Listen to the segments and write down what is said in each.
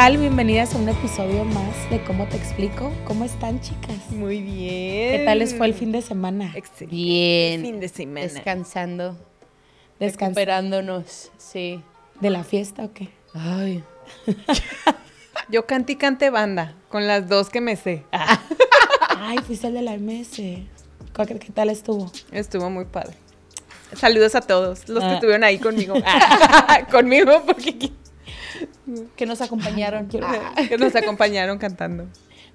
tal? Bienvenidas a un episodio más de ¿Cómo te explico? ¿Cómo están, chicas? Muy bien. ¿Qué tal les fue el fin de semana? Excelente. Bien. Fin de semana. Descansando. ¿Descansar Recuperándonos. Sí. de la fiesta o qué? Ay. Yo canté y canté banda con las dos que me sé. Ay, fuiste el de la MS. ¿Cuál- ¿Qué tal estuvo? Estuvo muy padre. Saludos a todos los que Ah. estuvieron ahí conmigo. conmigo porque Que nos acompañaron. Quiero- que nos acompañaron cantando.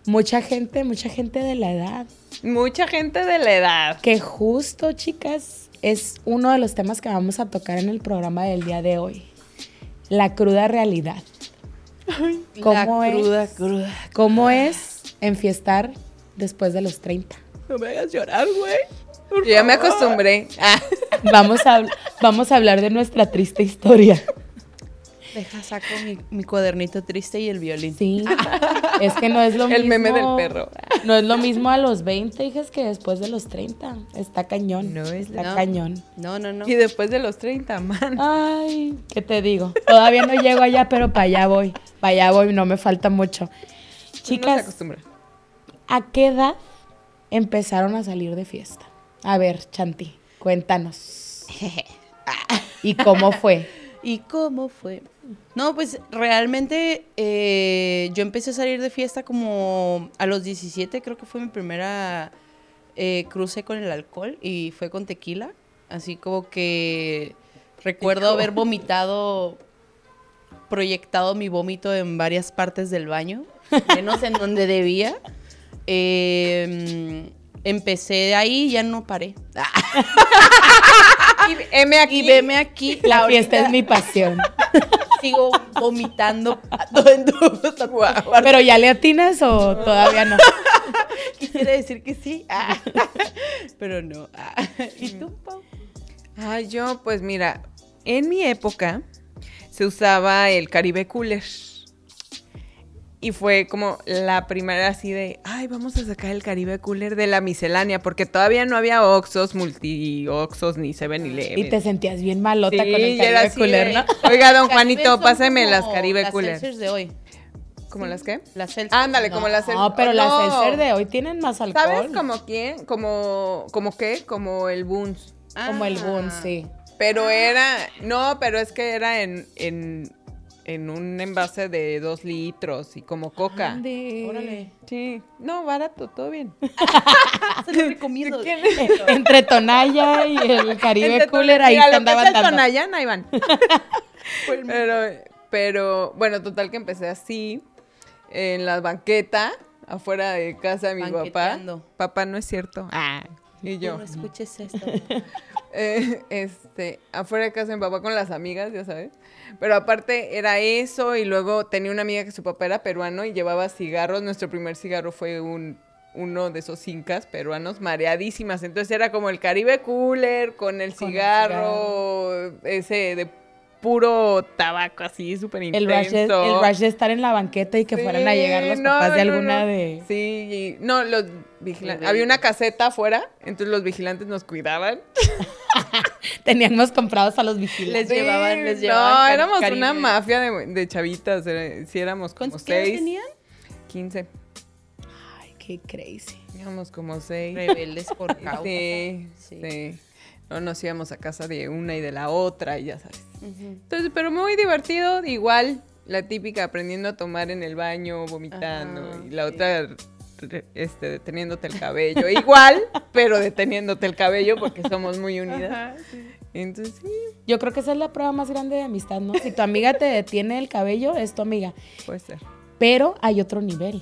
Mucha gente, mucha gente de la edad. Mucha gente de la edad. Que justo, chicas, es uno de los temas que vamos a tocar en el programa del día de hoy. La cruda realidad. ¿Cómo La es? cruda, cruda. ¿Cómo es enfiestar después de los 30? No me hagas llorar, güey. Yo ya me acostumbré. Ah, Vamos a, vamos a hablar de nuestra triste historia. Deja, saco mi, mi cuadernito triste y el violín. Sí, es que no es lo mismo. El meme del perro. No es lo mismo a los 20, hijas, que después de los 30. Está cañón. No es Está no. cañón. No, no, no. Y después de los 30, man. Ay, ¿qué te digo? Todavía no llego allá, pero para allá voy. Para allá voy, no me falta mucho. Se Chicas, acostumbra. ¿a qué edad empezaron a salir de fiesta? A ver, Chanti, cuéntanos. ¿Y cómo fue? ¿Y cómo fue? No, pues realmente eh, yo empecé a salir de fiesta como a los 17, creo que fue mi primera eh, cruce con el alcohol y fue con tequila. Así como que recuerdo haber vomitado, proyectado mi vómito en varias partes del baño, menos en donde debía. Eh, empecé ahí y ya no paré. Y M aquí. Y veme aquí. La fiesta es mi pasión. Sigo vomitando. ¿Pero ya le atinas o todavía no? Quisiera decir que sí, ah, pero no. ah. ¿Y tú, Pau? Ay, yo, pues mira, en mi época se usaba el Caribe Cooler. Y fue como la primera así de, ay, vamos a sacar el Caribe Cooler de la miscelánea, porque todavía no había Oxos, multi-Oxos, ni 7-Eleven. Y te sentías bien malota Sí, con el Caribe Cooler, ¿no? Oiga, don Juanito, como las Caribe las Cooler. de hoy. ¿Como las qué? Las seltzers. Ándale, no. como las No, pero oh, las no. seltzer de hoy tienen más alcohol. ¿Sabes como quién? Como, ¿como qué? Como el Boons. Como el Boon, Ah. sí. Pero era, no, pero es que era en, en, en un envase de dos litros y como coca. Ande. Órale. Sí, no, barato, todo bien. Se lo he comido. Entre Tonaya y el Caribe Entre Cooler ahí que andaban dando. Tonayán, ahí van. pero, pero, bueno, total que empecé así, en la banqueta, afuera de casa de mi papá. Papá, no es cierto. Ah, y yo. No escuches esto. Eh, este, afuera de casa de mi papá con las amigas, ya sabes. Pero aparte era eso y luego tenía una amiga que su papá era peruano y llevaba cigarros. Nuestro primer cigarro fue un uno de esos incas peruanos mareadísimas. Entonces era como el Caribe Cooler con el Con el cigarro, ese de puro tabaco así, súper intenso. El rush, de, el rush de estar en la banqueta y que fueran a llegar los no, papás de no, alguna no. de... Sí, y- no, los vigilantes. Había una caseta afuera, entonces los vigilantes nos cuidaban. Teníamos comprados a los vigilantes. Les llevaban- les no, llevaban cari- éramos Caribe. una mafia de, de chavitas. era- sí, éramos como ¿Cuántos seis. tenían? 15. Ay, qué crazy. Éramos como seis. Rebeldes por causa. Sí, Sí. sí. No nos íbamos a casa de una y de la otra, y ya sabes. Entonces, pero muy divertido. Igual, la típica aprendiendo a tomar en el baño, vomitando. Ajá, y la sí. otra, este, deteniéndote el cabello. Igual, pero deteniéndote el cabello porque somos muy unidas. Entonces, sí, Yo creo que esa es la prueba más grande de amistad, ¿no? Si tu amiga te detiene el cabello, es tu amiga. puede ser. Pero hay otro nivel.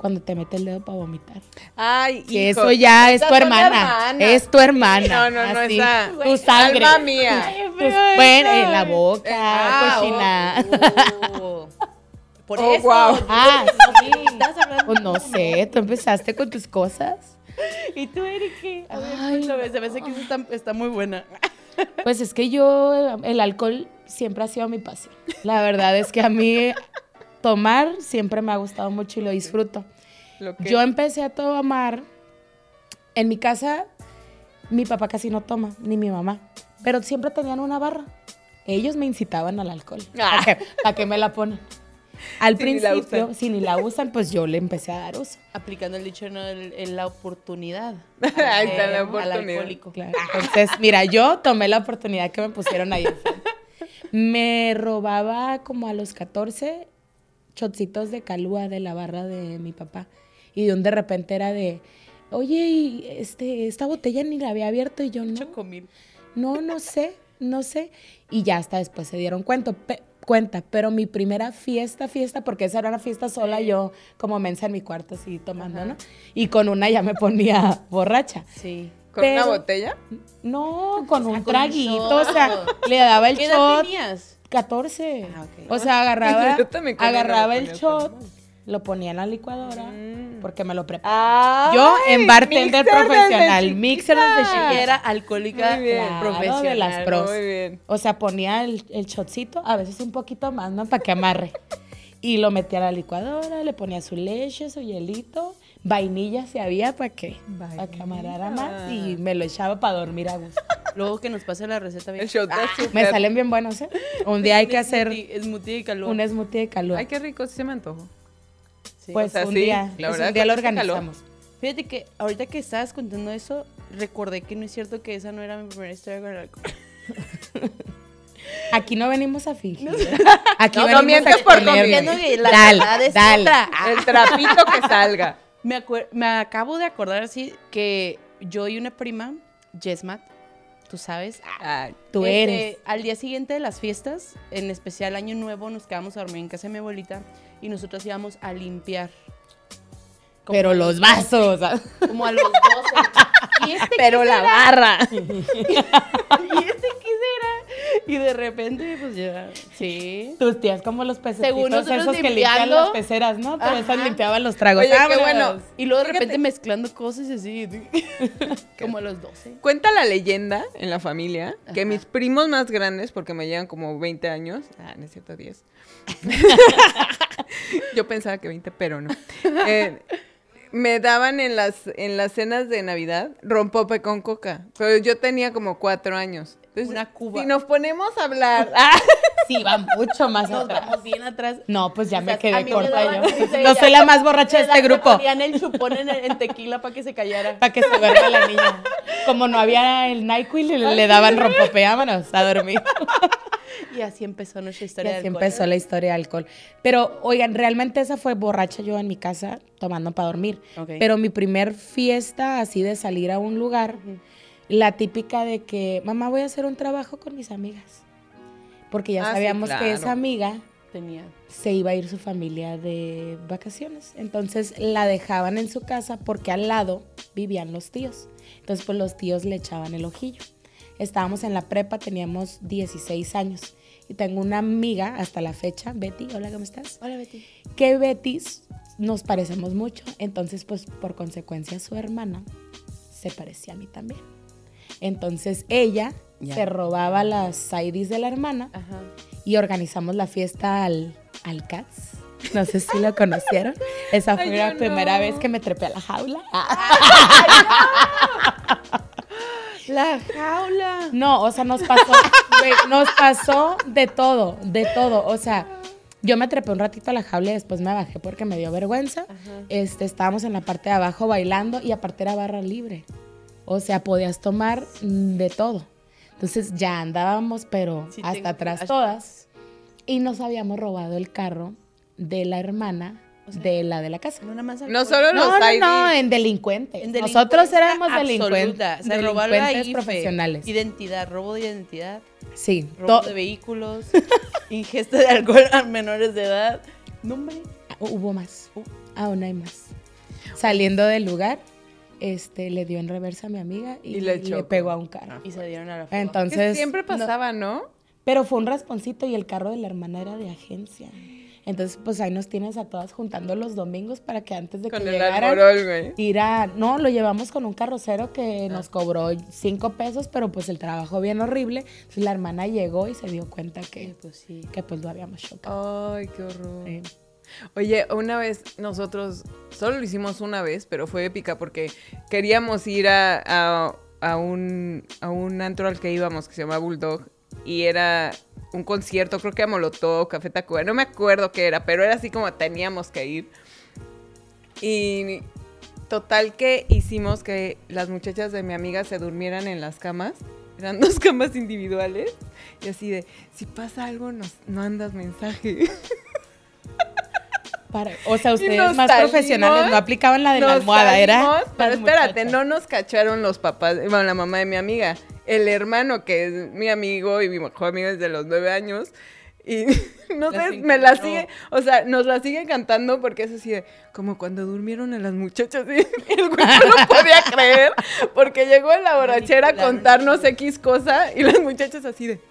Cuando te mete el dedo para vomitar. Ay, Que hijo, eso ya es tu hermana. Es tu hermana. No, no, no, Así, esa. Tu sangre. Alma mía. Tus- bueno, en la boca, Ah, cochina. oh. Por Oh, eso. guau. Ah, sí. Estás hablando. Pues no sé, tú empezaste con tus cosas. ¿Y tú, Erika? A ver, Ay. se me hace que eso está, está muy buena. Pues es que yo, el alcohol siempre ha sido mi pasión. La verdad es que a mí tomar siempre me ha gustado mucho y lo disfruto. Lo que- Yo empecé a tomar, en mi casa, mi papá casi no toma, ni mi mamá, pero siempre tenían una barra. Ellos me incitaban al alcohol. ¿Para Ah. qué, para qué me la ponen? Al Si principio, si ni la usan, pues yo le empecé a dar uso. Aplicando el dicho ¿no? el- la oportunidad. Ahí está la oportunidad. Al alcohólico. Claro. Entonces, mira, yo tomé la oportunidad que me pusieron ahí. Me robaba como a los 14 chocitos de calúa de la barra de mi papá. Y de un de repente era de, oye, y este, esta botella ni la había abierto y yo no. Chocomil. No, no sé, no sé. Y ya hasta después se dieron cuenta, pe- cuenta. Pero mi primera fiesta, fiesta, porque esa era una fiesta sola, yo como mensa en mi cuarto así tomando, ¿no? Y con una ya me ponía borracha. Sí. ¿Con una Pero- botella? No, con un con un traguito, o shot. sea, le daba el ¿Qué edad shot. tenías? 14. Ah. O sea, agarraba, agarraba el shot, lo ponía en la licuadora, Mm. porque me lo preparaba. Yo en bartender profesional, mixer desde chiquita. era alcohólica Muy bien. Claro, profesional. de las pros. Muy bien. O sea, ponía el, el shotcito, a veces un poquito más, ¿no? Para que amarre. Y lo metía a la licuadora, le ponía su leche, su hielito, vainilla si había para que, amarrara más y me lo echaba para dormir a gusto. Luego que nos pase la receta bien. El shot de Me salen bien buenos, ¿eh? Un día hay que hacer smoothie- de calor. un smoothie de calor. Ay, qué rico, sí se me antojó. Sí. Pues o sea, un sí, día, la pues, verdad, un día lo calor. organizamos. Fíjate que ahorita que estabas contando eso, recordé que no es cierto que esa no era mi primera historia con el alcohol. Aquí no venimos a fingir. Aquí No, no venimos mientes a por que la Dale, verdad es dale. otra. El trapito que salga. Me, me acabo de acordar así que yo y una prima, Jesmat, tú sabes, Ay, Tú este, eres. Al día siguiente de las fiestas, en especial Año Nuevo, nos quedamos a dormir en casa de mi abuelita y nosotros íbamos a limpiar. Como Pero los vasos. ¿sabes? Como a los 12. ¿Y este pero la barra. ¿Y este? Y de repente, pues ya, sí. Tus tías como los pececitos Según nosotros esos que limpian las peceras, ¿no? Pero esas limpiaban los tragos. Oye, qué bueno. Y luego de Fíjate. repente mezclando cosas y así. como a los 12. Cuenta la leyenda en la familia que mis primos más grandes, porque me llevan como 20 años, ah, no es cierto, 10. Yo pensaba que 20, pero no. Eh, me daban en las, en las cenas de Navidad rompope con coca, pero yo tenía como 4 años. Entonces, Una cuba. Si nos ponemos a hablar, ah, Sí, va mucho más Nos atrás. vamos bien atrás. No, pues ya O sea, me quedé me corta yo. dice No soy la más borracha de este grupo. Ponían el chupón en, en tequila para que se callara. Para que se duerma la niña. Como no había el NyQuil, le, le daban rompope, vámonos a dormir. Y así empezó nuestra Y historia así del empezó la historia de alcohol. Pero, oigan, realmente esa fue borracha yo en mi casa tomando para dormir. Pero mi primer fiesta así de salir a un lugar, la típica de que, mamá, voy a hacer un trabajo con mis amigas. Porque ya Ah, sí, sabíamos que esa amiga Tenía. se iba a ir su familia de vacaciones. Entonces la dejaban en su casa porque al lado vivían los tíos. Entonces pues los tíos le echaban el ojillo. Estábamos en la prepa, teníamos 16 años. Y tengo una amiga hasta la fecha, Betty, hola, ¿cómo estás? Hola, Betty. Que Betty nos parecemos mucho. Entonces pues por consecuencia su hermana se parecía a mí también. Entonces ella se robaba las IDs de la hermana Ajá. y organizamos la fiesta al, al Cats. No sé si lo conocieron. Esa fue Ay, la primera vez que me trepé a la jaula. La jaula. No, o sea, nos pasó, nos pasó de todo, de todo. O sea, yo me trepé un ratito a la jaula y después me bajé porque me dio vergüenza. Ajá. Este, estábamos en la parte de abajo bailando y aparte era barra libre. O sea, podías tomar mm, de todo. Entonces ya andábamos, pero Sí, hasta tengo atrás todas. Y nos habíamos robado el carro de la hermana O sea, de la de la casa. No, nada más no solo No, los no, IDs. no, en delincuentes. En Nosotros éramos absoluta. delincuentes. Se robó la delincuentes IFE, profesionales. Identidad, robo de identidad, Sí, robo de vehículos, ingesta de alcohol a menores de edad. No, hombre. hubo más. Uh. Aún hay más. Saliendo del lugar, este, le dio en reversa a mi amiga y, Y le pegó a un carro. Y se dieron a la fuga. Que Entonces, siempre no- pasaba, ¿no? pero fue un rasponcito y el carro de la hermana era de agencia. Entonces, pues ahí nos tienes a todas juntando los domingos para que antes de Con que el llegaran, alborol, no, lo llevamos con un carrocero que Ah. nos cobró cinco pesos, pero pues el trabajo bien horrible. Entonces la hermana llegó y se dio cuenta Sí, que, pues sí. que pues lo habíamos chocado. Ay, qué horror. Oye, una vez nosotros, solo lo hicimos una vez, pero fue épica porque queríamos ir a, a- a un, a un antro al que íbamos que se llama Bulldog y era un concierto, creo que a Molotov, Café Tacuba, no me acuerdo qué era, pero era así como teníamos que ir. Y total que hicimos que las muchachas de mi amiga se durmieran en las camas. Eran dos camas individuales. Y así de, si pasa algo, nos, no andas mensaje. Para- o sea, ustedes más salimos, profesionales no aplicaban la de la almohada, era. Pero espérate, muchachas. no nos cacharon los papás, bueno, la mamá de mi amiga. El hermano, que es mi amigo y mi mejor amigo desde los nueve años. Y no sé, me la sigue, o sea, nos la sigue cantando porque es así de, como cuando durmieron a las muchachas. Y el güey no lo podía creer porque llegó en la borrachera a contarnos X cosa y las muchachas así de.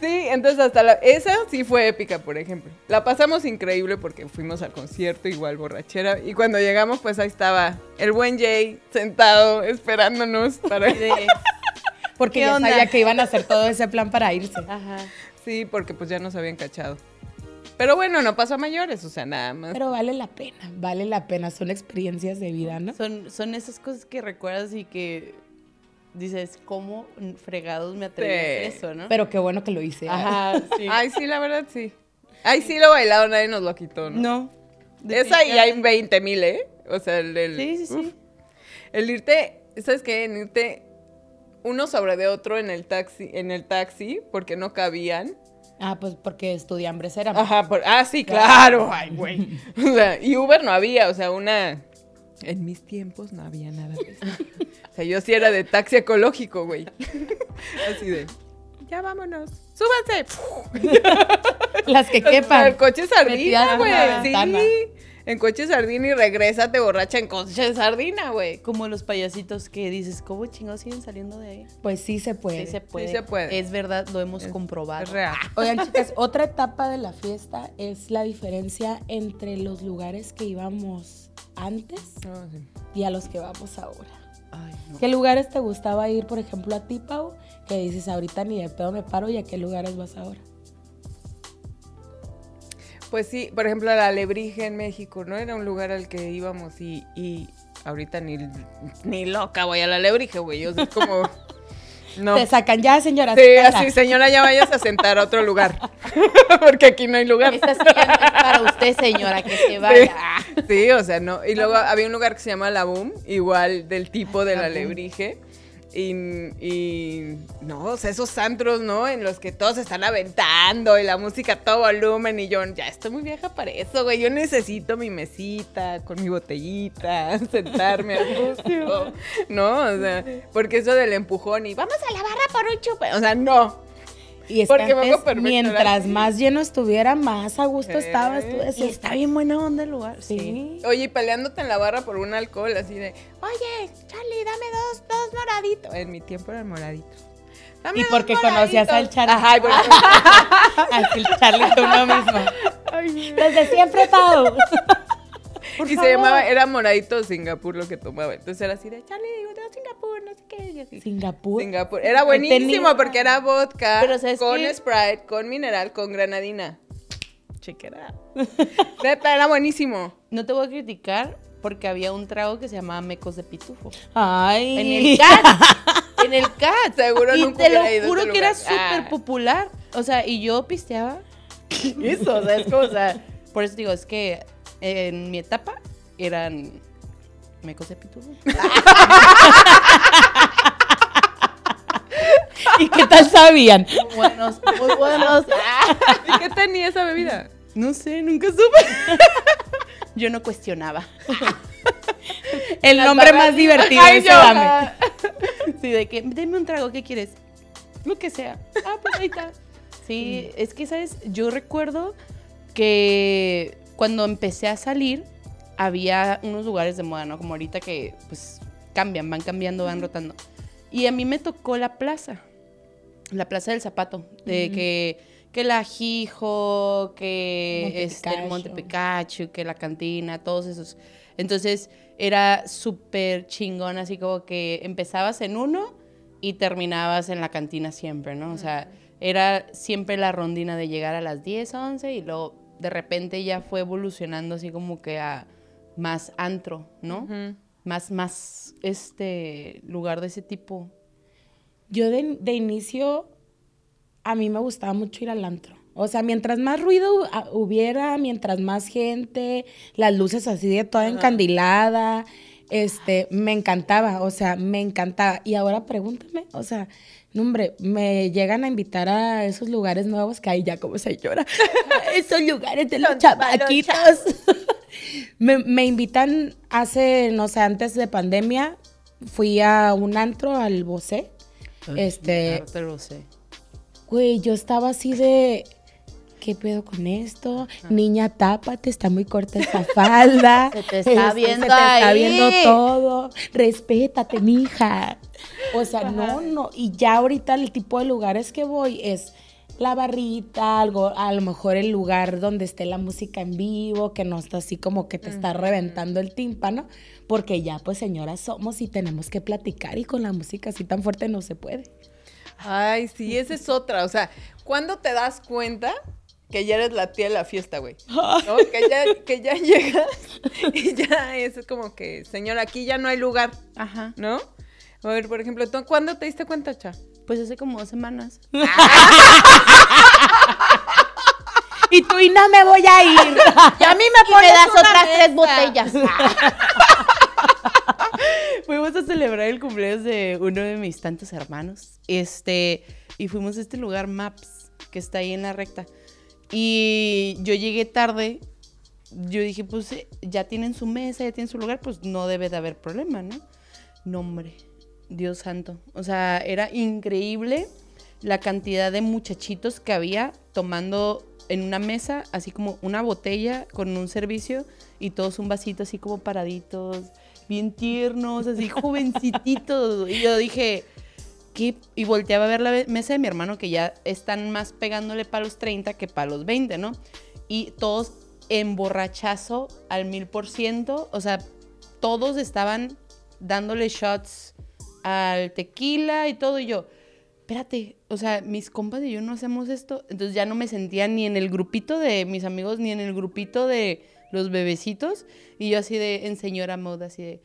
Sí, entonces hasta la... Esa sí fue épica, por ejemplo. La pasamos increíble porque fuimos al concierto, igual borrachera. Y cuando llegamos, pues ahí estaba el buen Jay sentado esperándonos para... De- Porque ¿Qué ya onda? sabía que iban a hacer todo ese plan para irse. Ajá. Sí, porque pues ya nos habían cachado. Pero bueno, no pasó a mayores, o sea, nada más. Pero vale la pena, vale la pena. Son experiencias de vida, ¿no? Son, son esas cosas que recuerdas y que dices, ¿cómo fregados me atreví a hacer Sí. eso, no? Pero qué bueno que lo hice. ¿eh? Ajá, sí. Ay, sí, la verdad, sí. Ay, sí lo bailado, nadie nos lo quitó, ¿no? No. Esa y hay 20 mil, ¿eh? O sea, el... el- Sí, sí, sí. El irte, ¿sabes qué? En irte uno sobre de otro en el taxi, en el taxi, porque no cabían. Ah, pues porque estudiambres eran. Ajá, por, ah, sí, claro. Ay, güey. O sea, y Uber no había, o sea, una. En mis tiempos no había nada de eso. O sea, yo sí era de taxi ecológico, güey. Así de. Ya vámonos. Súbanse. Las que quepan. el coche sardina, güey. Sí. En coche sardina y regrésate borracha en coche sardina, güey. Como los payasitos que dices, ¿cómo chingados siguen saliendo de ahí? Pues sí se puede. Sí se puede. se puede. Es verdad, lo hemos Es- comprobado. Es real. Oigan, chicas, otra etapa de la fiesta es la diferencia entre los lugares que íbamos antes sí. y a los que vamos ahora. Ay, no. ¿Qué lugares te gustaba ir, por ejemplo, a ti, Pau? Que dices, ahorita ni de pedo me paro y a qué lugares vas ahora. Pues sí, por ejemplo, la Alebrije en México, ¿no? Era un lugar al que íbamos y, y ahorita ni, ni loca voy a la Alebrije, güey. Yo soy como... No. Te sacan ya, señora. Sí, así, señora, ya vayas a sentar a otro lugar. Porque aquí no hay lugar. Esta silla no es para usted, señora, que se vaya. Sí, o sea, no. Y luego había un lugar que se llama La Boom, igual del tipo de La la Boom. Alebrije. Y, y no, o sea, esos antros, ¿no? En los que todos están aventando y la música a todo volumen. Y yo, ya estoy muy vieja para eso, güey. Yo necesito mi mesita con mi botellita, sentarme a gusto. ¿No? O sea, porque eso del empujón y vamos a la barra por un chupe. O sea, no. Y es Porque que antes, perfecto, mientras más lleno estuviera, más a gusto estabas. Tú Y decías, está bien buena onda el lugar. Sí. Oye, y peleándote en la barra por un alcohol, así de, oye, Charlie, dame dos, dos moraditos. En mi tiempo eran moraditos. Dame Y dos porque conocías al. Charlie. Ajá, porque- Así el Charlie tú uno mismo. Ay. Desde siempre, Pau. Por y favor. se llamaba, era moradito Singapur lo que tomaba. Entonces era así de, Charlie, digo, tengo Singapur, no sé qué. Y así. Singapur. Singapur. Era buenísimo tenía- porque era vodka Pero ¿sabes con qué? Sprite, con mineral, con granadina. Chequera. Era buenísimo. No te voy a criticar porque había un trago que se llamaba mecos de pitufo. Ay. En el CAT. en el CAT. Seguro y nunca te lo ido juro que era lugar. súper Ah. popular. O sea, y yo pisteaba. Eso, o sea, es como, o sea, por eso digo, es que en mi etapa eran mecos de pitufo. ¿Y qué tal sabían? Muy buenos, muy buenos. ¿Y qué tenía esa bebida? No sé, nunca supe. Yo no cuestionaba. El nombre más divertido Ay, ese yo, dame. ah. Sí, de que, deme un trago, ¿qué quieres? Lo que sea. Ah, pues ahí está. Sí, es que, ¿sabes? Yo recuerdo que cuando empecé a salir, había unos lugares de moda, ¿no? Como ahorita que, pues, cambian, van cambiando, van rotando. Y a mí me tocó la plaza, la plaza del zapato, de que, que la Jijo, que Monte este, el Picacho. Monte Picacho, que la cantina, todos esos. Entonces era súper chingón, así como que empezabas en uno y terminabas en la cantina siempre, ¿no? O sea, era siempre la rondina de llegar a las 10, 11 y luego de repente ya fue evolucionando así como que a más antro, ¿no? Más, más, este, lugar de ese tipo. Yo de, de inicio, a mí me gustaba mucho ir al antro. O sea, mientras más ruido hubiera, mientras más gente, las luces así de toda encandilada, este, me encantaba, o sea, me encantaba. Y ahora pregúntame, o sea, no, hombre, me llegan a invitar a esos lugares nuevos que hay ya como señora. esos lugares de los chavaquitos. me, me invitan hace, no sé, antes de pandemia, fui a un antro al Bosé. Este, Ahorita lo sé. Güey, yo estaba así de. ¿Qué pedo con esto? Niña, tápate, está muy corta esa falda. Se te está Este, viendo Se te está viendo todo. Respétate, mija. O sea, no, no. Y ya ahorita el tipo de lugares que voy es la barrita, algo, a lo mejor el lugar donde esté la música en vivo, que no está así como que te está reventando el tímpano, porque ya pues señoras somos y tenemos que platicar y con la música así tan fuerte no se puede. Ay, sí, esa es otra. O sea, ¿cuándo te das cuenta que ya eres la tía de la fiesta, güey? ¿No? Que ya, que ya llegas y ya es como que, señora, aquí ya no hay lugar, Ajá. ¿no? A ver, por ejemplo, ¿tú cuándo te diste cuenta, Cha? Pues hace como dos semanas. Y tú y no me voy a ir. Y a mí me pones das una otras tres botellas. fuimos a celebrar el cumpleaños de uno de mis tantos hermanos. Este, y fuimos a este lugar Maps, que está ahí en la recta. Y yo llegué tarde. Yo dije, pues eh, ya tienen su mesa, ya tienen su lugar, pues no debe de haber problema, ¿no? No, hombre, Dios santo. O sea, era increíble la cantidad de muchachitos que había tomando en una mesa, así como una botella con un servicio y todos un vasito así como paraditos, bien tiernos, así jovencititos. Y yo dije, Y volteaba a ver la mesa de mi hermano que ya están más pegándole para los 30 que para los 20, ¿no? Y todos en borrachazo al mil por ciento, o sea, todos estaban dándole shots al tequila y todo, y yo, espérate, o sea, mis compas y yo no hacemos esto, entonces ya no me sentía ni en el grupito de mis amigos, ni en el grupito de los bebecitos, y yo así de, en señora moda, así de,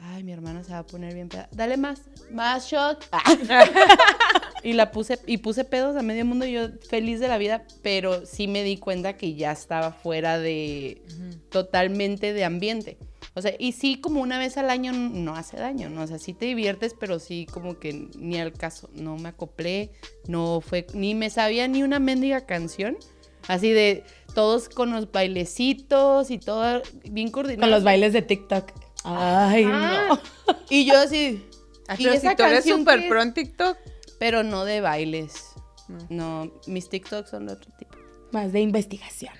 ay, mi hermana se va a poner bien peda, dale más, más shot, y la puse, y puse pedos a medio mundo, y yo feliz de la vida, pero sí me di cuenta que ya estaba fuera de, totalmente de ambiente. O sea, y sí, como una vez al año no hace daño, ¿no? O sea, sí te diviertes, pero sí como que ni al caso. No me acoplé, no fue, ni me sabía ni una mendiga canción. Así de todos con los bailecitos y todo bien coordinado. Con los bailes de TikTok. Ay, Ah, no. Y yo así. Ay, ¿y pero esa si tú eres canción súper pro en TikTok. Pero no de bailes. No. No, mis TikToks son de otro tipo. Más de investigación.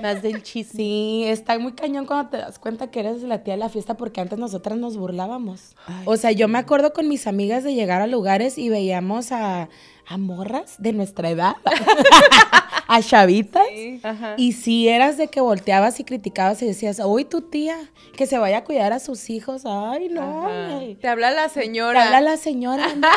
Más del chisme. Sí, está muy cañón cuando te das cuenta que eres la tía de la fiesta porque antes nosotras nos burlábamos. Ay, o sea, yo me acuerdo con mis amigas de llegar a lugares y veíamos a, a morras de nuestra edad, a chavitas. Sí. Y si eras de que volteabas y criticabas y decías, uy, tu tía, que se vaya a cuidar a sus hijos. Ay, no. Te habla la Te señora. habla la señora, hombre,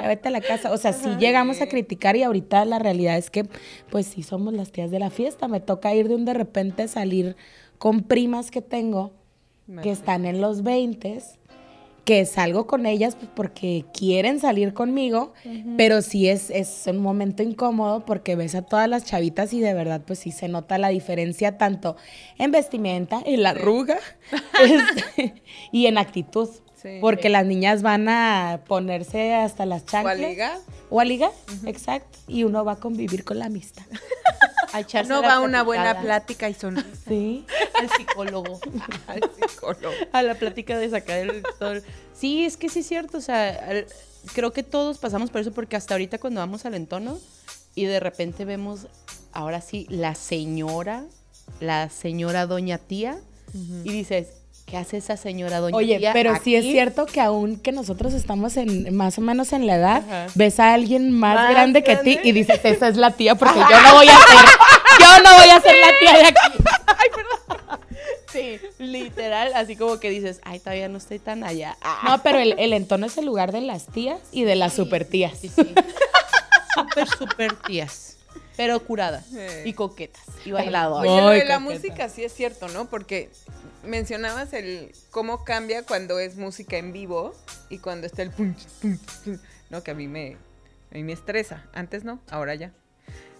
vete a la casa. O sea, sí llegamos a criticar y ahorita la realidad es que, pues sí somos las tías de la fiesta. Me toca ir de un de repente salir con primas que tengo que están en los 20 que salgo con ellas pues, porque quieren salir conmigo, pero sí es, es un momento incómodo porque ves a todas las chavitas y de verdad pues sí se nota la diferencia tanto en vestimenta, en la arruga este, y en actitud. Sí. Porque las niñas van a ponerse hasta las ¿O a chanclas. ligar? O a ligar, exacto. Y uno va a convivir con la amistad. A echarse No la va a una buena plática y sonrisa Sí. Al psicólogo. al psicólogo. a la plática de sacar el todo. Sí, es que sí es cierto, o sea, al- creo que todos pasamos por eso porque hasta ahorita cuando vamos al entorno y de repente vemos ahora sí la señora, la señora doña tía y dices, ¿qué hace esa señora doña Oye, tía? pero sí es aquí?" cierto que aún que nosotros estamos en más o menos en la edad, Ajá. ves a alguien más, Más grande que ti y dices, esa es la tía porque yo no voy a ser, yo no voy a ser la tía de aquí. Sí, literal, así como que dices, ay, todavía no estoy tan allá. Ah, No, pero el, el entorno es el lugar de las tías y de las super tías. sí, sí. súper, súper tías, pero curadas Sí. y coquetas y bailadoras. Oye, lo Ay, de la coqueta. música sí es cierto, ¿no? Porque mencionabas el cómo cambia cuando es música en vivo y cuando está el pum, pum, pum, ¿no? Que a mí me, a mí me estresa. Antes no, ahora ya.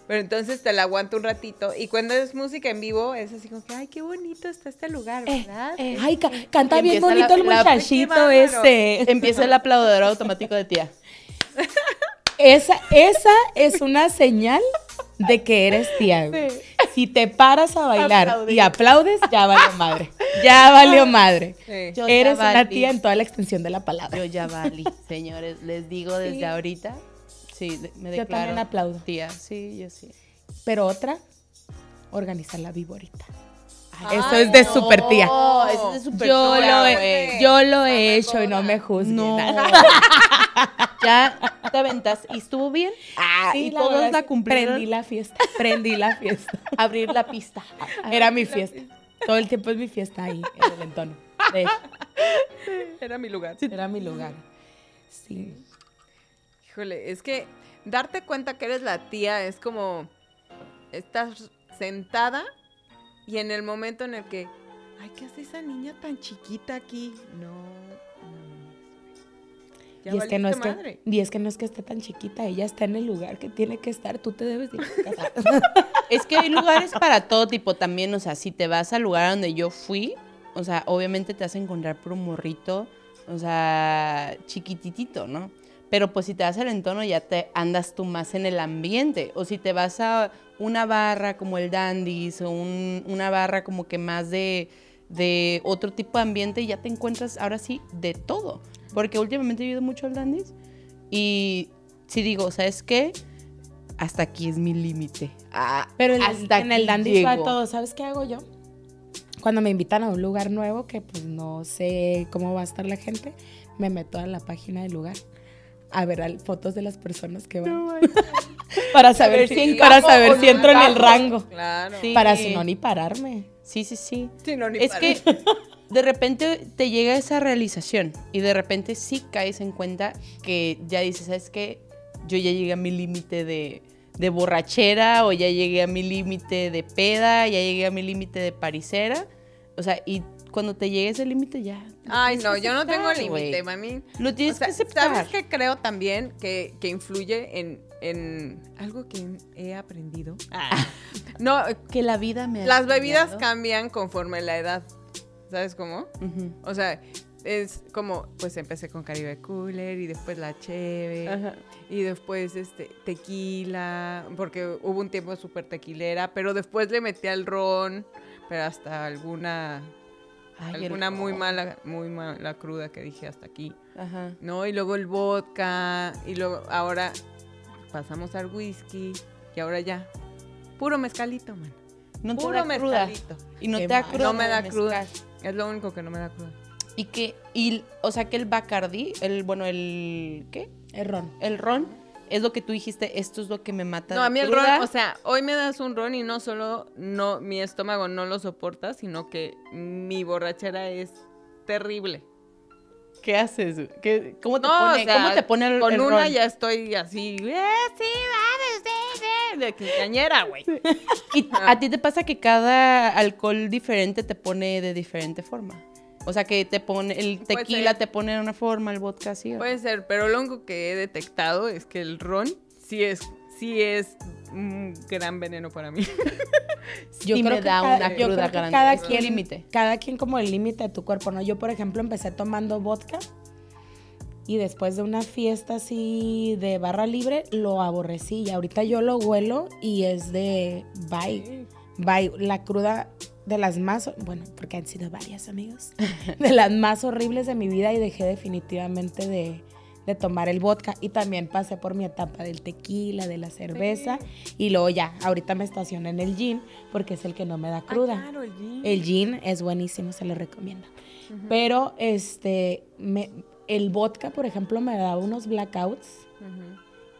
Pero entonces te la aguanto un ratito. Y cuando es música en vivo, es así como que, ay, qué bonito está este lugar, ¿verdad? Eh, Ay, ca- canta bien bonito la- el muchachito ese. Empieza el aplaudedor automático de tía. Esa, esa es una señal de que eres tía. güey. Si te paras a bailar Aplaudir. y aplaudes, ya valió madre. Ya valió madre. Sí. Yo Eres una valí. tía en toda la extensión de la palabra. Yo ya valí, señores. Les digo desde Sí. ahorita. Sí, me Yo declaro. también aplaudo. Tía, sí, yo sí. Pero otra, organizar la viborita. Ay, Eso es de no. super tía. Eso es de super Yo tía, lo, he, yo lo he hecho y no me juzguen. No. ya te aventas. ¿Y estuvo bien? Ah, Sí, y la todos la cumplieron. Prendí la fiesta. Prendí la fiesta. Abrir la pista. Era mi fiesta. Todo el tiempo es mi fiesta ahí, en el entorno. De hecho, Era mi lugar. era mi lugar. Sí. Híjole, es que darte cuenta que eres la tía es como estás sentada y en el momento en el que, ay, ¿qué hace esa niña tan chiquita aquí? No, no. Ya y es, que no es que, y es que no es que esté tan chiquita, ella está en el lugar que tiene que estar, tú te debes de ir a casa. Es que hay lugares para todo tipo también, o sea, si te vas al lugar donde yo fui, o sea, obviamente te vas a encontrar por un morrito, o sea, chiquititito, ¿no? Pero pues si te vas al entorno ya te andas tú más en el ambiente, o si te vas a una barra como el Dandy's o un- una barra como que más de, de otro tipo de ambiente, ya te encuentras ahora sí de todo. Porque últimamente he ido mucho al Dandy's y si digo, ¿sabes qué? Hasta aquí es mi límite. Ah, Pero el- hasta en el aquí Dandy va todo. ¿Sabes qué hago yo? Cuando me invitan a un lugar nuevo que pues no sé cómo va a estar la gente, me meto a la página del lugar a ver al- fotos de las personas que van. para saber si, si para saber si no entro en el rango. Claro. Sí. Para si no ni pararme. Sí, sí, sí. Sí, no, ni Es que de repente te llega esa realización y de repente sí caes en cuenta que ya dices, ¿sabes qué? Yo ya llegué a mi límite de, de borrachera o ya llegué a mi límite de peda, ya llegué a mi límite de parisera. O sea, y cuando te llegue ese límite ya... Ay, no, que yo no tengo límite, mami. Lo tienes O sea, que aceptar. ¿Sabes qué creo también que, que influye en, en algo que he aprendido? Ah. No, Que la vida me las bebidas cambian conforme la edad. ¿Sabes cómo? O sea, es como, pues empecé con Caribe Cooler y después la Cheve Ajá. y después este tequila, porque hubo un tiempo súper tequilera, pero después le metí al ron, pero hasta alguna, Ay, el alguna muy ron. mala, muy mala cruda que dije hasta aquí. Ajá. ¿no? Y luego el vodka, y luego ahora pasamos al whisky, y ahora ya, puro mezcalito, man. No te puro da cruda. mezcalito. Y no Qué te da cruda. No me da el cruda. mezcal. Es lo único que no me da cruda. Y que, y, o sea, que el Bacardi, el, bueno, el, ¿qué? Errón. El ron, es lo que tú dijiste, esto es lo que me mata No, a mí el cruda. ron, o sea, hoy me das un ron y no solo no mi estómago no lo soporta, sino que mi borrachera es terrible. ¿Qué haces? ¿Qué- ¿Cómo te No, pone, o sea, ¿cómo te pone el, Con el una ron? ya estoy así, eh, sí, vamos, sí, sí", de quinceañera, güey. Y a ti te pasa que cada alcohol diferente te pone de diferente forma. O sea, que te pone, el tequila te pone de una forma, el vodka así. ¿o? Puede ser, pero lo único que he detectado es que el ron sí es, sí es un gran veneno para mí. Yo Sí creo me que da cada- una yo cruda creo que grande. cada quien, límite. cada quien como el límite de tu cuerpo, ¿no? Yo, por ejemplo, empecé tomando vodka y después de una fiesta así de barra libre, lo aborrecí. Y ahorita yo lo huelo y es de bye, bye. La cruda de las más, bueno, porque han sido varias, amigos, de las más horribles de mi vida y dejé definitivamente de, de tomar el vodka. Y también pasé por mi etapa del tequila, de la cerveza. Y luego ya, ahorita me estacioné en el gin porque es el que no me da cruda. Ah, claro, el gin. El gin es buenísimo, se lo recomiendo. Pero este, me- el vodka, por ejemplo, me daba unos blackouts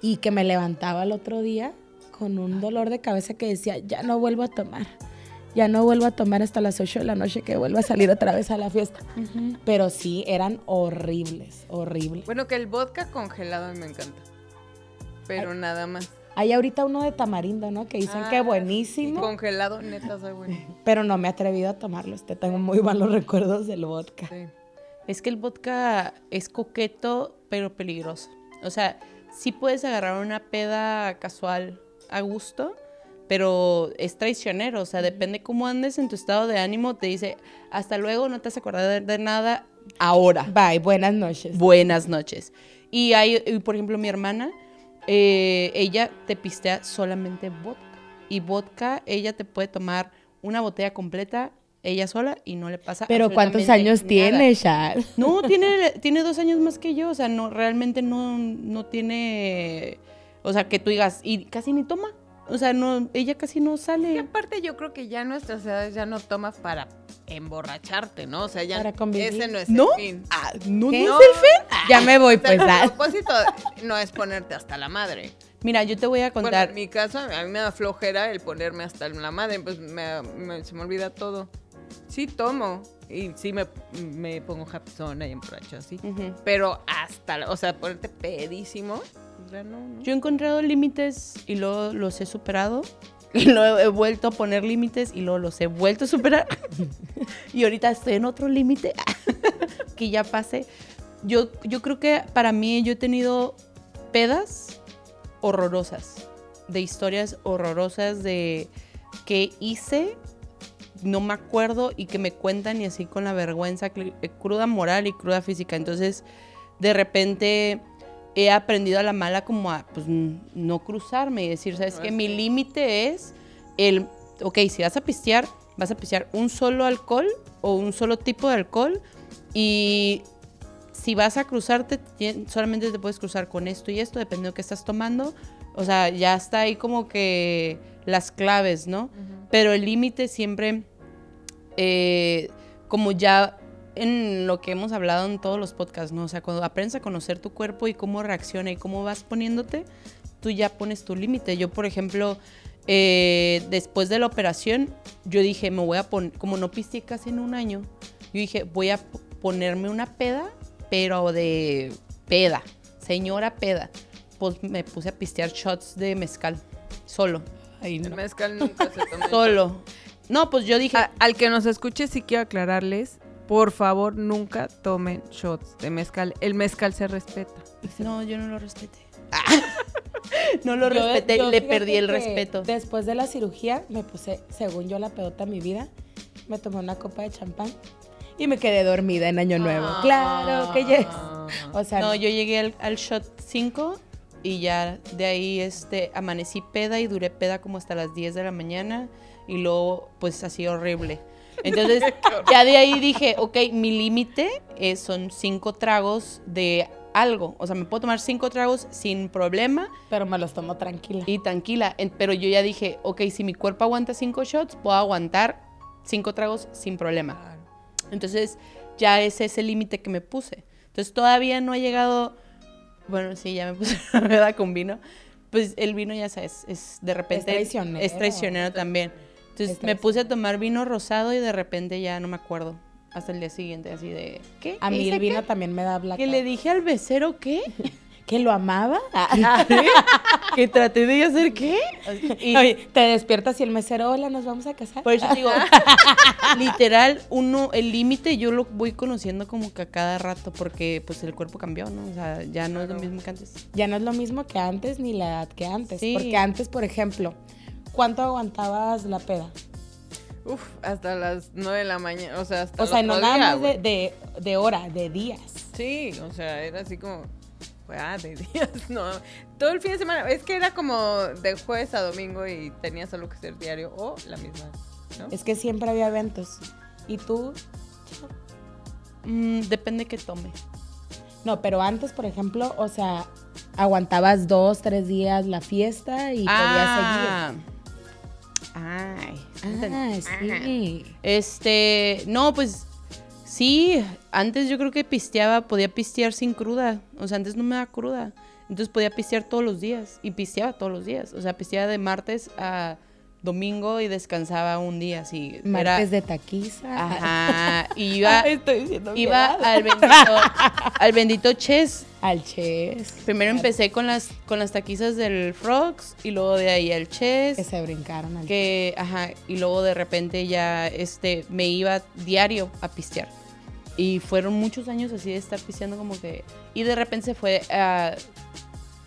y que me levantaba el otro día con un dolor de cabeza que decía, ya no vuelvo a tomar. Ya no vuelvo a tomar hasta las 8 de la noche que vuelvo a salir otra vez a la fiesta. Pero sí, eran horribles, horribles. Bueno, que el vodka congelado a mí me encanta. Pero nada más. Hay ahorita uno de tamarindo, ¿no? Que dicen que Ah, buenísimo, Congelado, neta, soy bueno. pero no me he atrevido a tomarlo. Este, tengo muy malos recuerdos del vodka. Sí. Es que el vodka es coqueto, pero peligroso. O sea, sí puedes agarrar una peda casual a gusto, pero es traicionero. O sea, depende cómo andes en tu estado de ánimo. Te dice, hasta luego, no te has acordado de, de nada, ahora. Bye, buenas noches. Buenas noches. Y hay, y, por ejemplo, mi hermana, eh, ella te pistea solamente vodka. Y vodka, ella te puede tomar una botella completa, ella sola, y no le pasa Pero ¿cuántos años nada. tiene, Char? No, tiene, tiene dos años más que yo, o sea, no, realmente no, no tiene, o sea, que tú digas, y casi ni toma, o sea, no, ella casi no Y sale. aparte yo creo que ya nuestras edades ya no tomas para emborracharte, ¿no? O sea, ya Para convivir. ese no es ¿No? el fin. Ah, no, ¿Qué? no No, es el fin. Ya me voy, o sea, pues. el ah. propósito no es ponerte hasta la madre. Mira, yo te voy a Bueno, contar. en mi caso, a mí me da flojera el ponerme hasta la madre, pues me, me- se me olvida todo. Sí tomo y sí me, me pongo japzona y emborracho así. Pero hasta, la- o sea, ponerte pedísimo, no, no. Yo he encontrado límites y luego los he superado. Y luego he vuelto a poner límites y luego los he vuelto a superar. y ahorita estoy en otro límite que ya pasé. Yo, yo creo que para mí yo he tenido pedas horrorosas, de historias horrorosas de que hice, no me acuerdo y que me cuentan y así con la vergüenza, eh, cruda moral y cruda física. Entonces, de repente he aprendido a la mala como a pues, no cruzarme y decir, ¿sabes qué? Mi límite es el, ok, si vas a pistear, vas a pistear un solo alcohol o un solo tipo de alcohol y si vas a cruzarte, solamente te puedes cruzar con esto y esto, dependiendo de qué estás tomando. O sea, ya está ahí como que las claves, ¿no? Pero el límite siempre, eh, como ya en lo que hemos hablado en todos los podcasts, ¿no? O sea, cuando aprendes a conocer tu cuerpo y cómo reacciona y cómo vas poniéndote, tú ya pones tu límite. Yo, por ejemplo, eh, después de la operación, yo dije, me voy a poner, como no pisteé casi en un año, yo dije, voy a ponerme una peda, pero de peda, señora peda. Pues me puse a pistear shots de mezcal, solo, Ay, El no. mezcal nunca se toma. solo. No, pues yo dije, A- al que nos escuche, sí quiero aclararles, por favor, nunca tomen shots de mezcal. El mezcal se respeta. no, yo no lo respeté. no lo Yo- respeté, yo le perdí el respeto. Después de la cirugía me puse, según yo, la pedota de mi vida. Me tomé una copa de champán y me quedé dormida en Año Nuevo. Ah. claro que yes. O sea, No, yo llegué al, al shot 5 y ya de ahí este, amanecí peda y duré peda como hasta las 10 de la mañana y luego pues así horrible. Entonces ya de ahí dije, ok, mi límite es- son cinco tragos de algo. O sea, me puedo tomar cinco tragos sin problema pero me los tomo tranquila. y tranquila. Pero yo ya dije, ok, si mi cuerpo aguanta cinco shots, puedo aguantar cinco tragos sin problema. Entonces, ya ese es el límite que me puse. Entonces, todavía no ha llegado. Bueno, sí, ya me puse la verdad con vino. Pues el vino, ya sabes, es de repente. traicionero. Es traicionero también. Entonces, Es me puse a tomar vino rosado y de repente ya no me acuerdo. Hasta el día siguiente, así de. ¿Qué? A ¿Qué mí el vino qué? también me da black. Que le dije al becero qué? ¿Que lo amaba? que traté de hacer qué? Y Oye, te despiertas y el mesero, hola, nos vamos a casar. Por eso digo, literal, uno, el límite yo lo voy conociendo como que a cada rato, porque pues el cuerpo cambió, ¿no? O sea, ya no es lo mismo que antes. Ya no es lo mismo que antes ni la edad que antes. Sí. Porque antes, por ejemplo, ¿cuánto aguantabas la peda? Uf, hasta las 9 de la mañana, o sea, hasta O sea, no nada día, más de, de, de hora, de días. Sí, o sea, era así como, ah, de días, no. Todo el fin de semana, es que era como de jueves a domingo y tenías algo que hacer diario o la misma, ¿no? Es que siempre había eventos. Y tú, Mm, depende que tome. no, pero antes, por ejemplo, o sea, aguantabas dos, tres días la fiesta y Ah. Podías seguir. Ah, sí. Este, no, pues sí, antes yo creo que pisteaba, podía pistear sin cruda. O sea, antes no me daba cruda. Entonces podía pistear todos los días y pisteaba todos los días. O sea, pisteaba de martes a domingo y descansaba un día. Así, era- Martes de taquiza. Ajá, y iba, Estoy diciendo iba al bendito, al bendito Chess. Al chess. Primero empecé con las, con las taquizas del Frogs y luego de ahí al Chess. Que se brincaron al que ajá y luego de repente ya este me iba diario a pistear Y fueron muchos años así de estar pisteando como que... Y de repente se fue ah,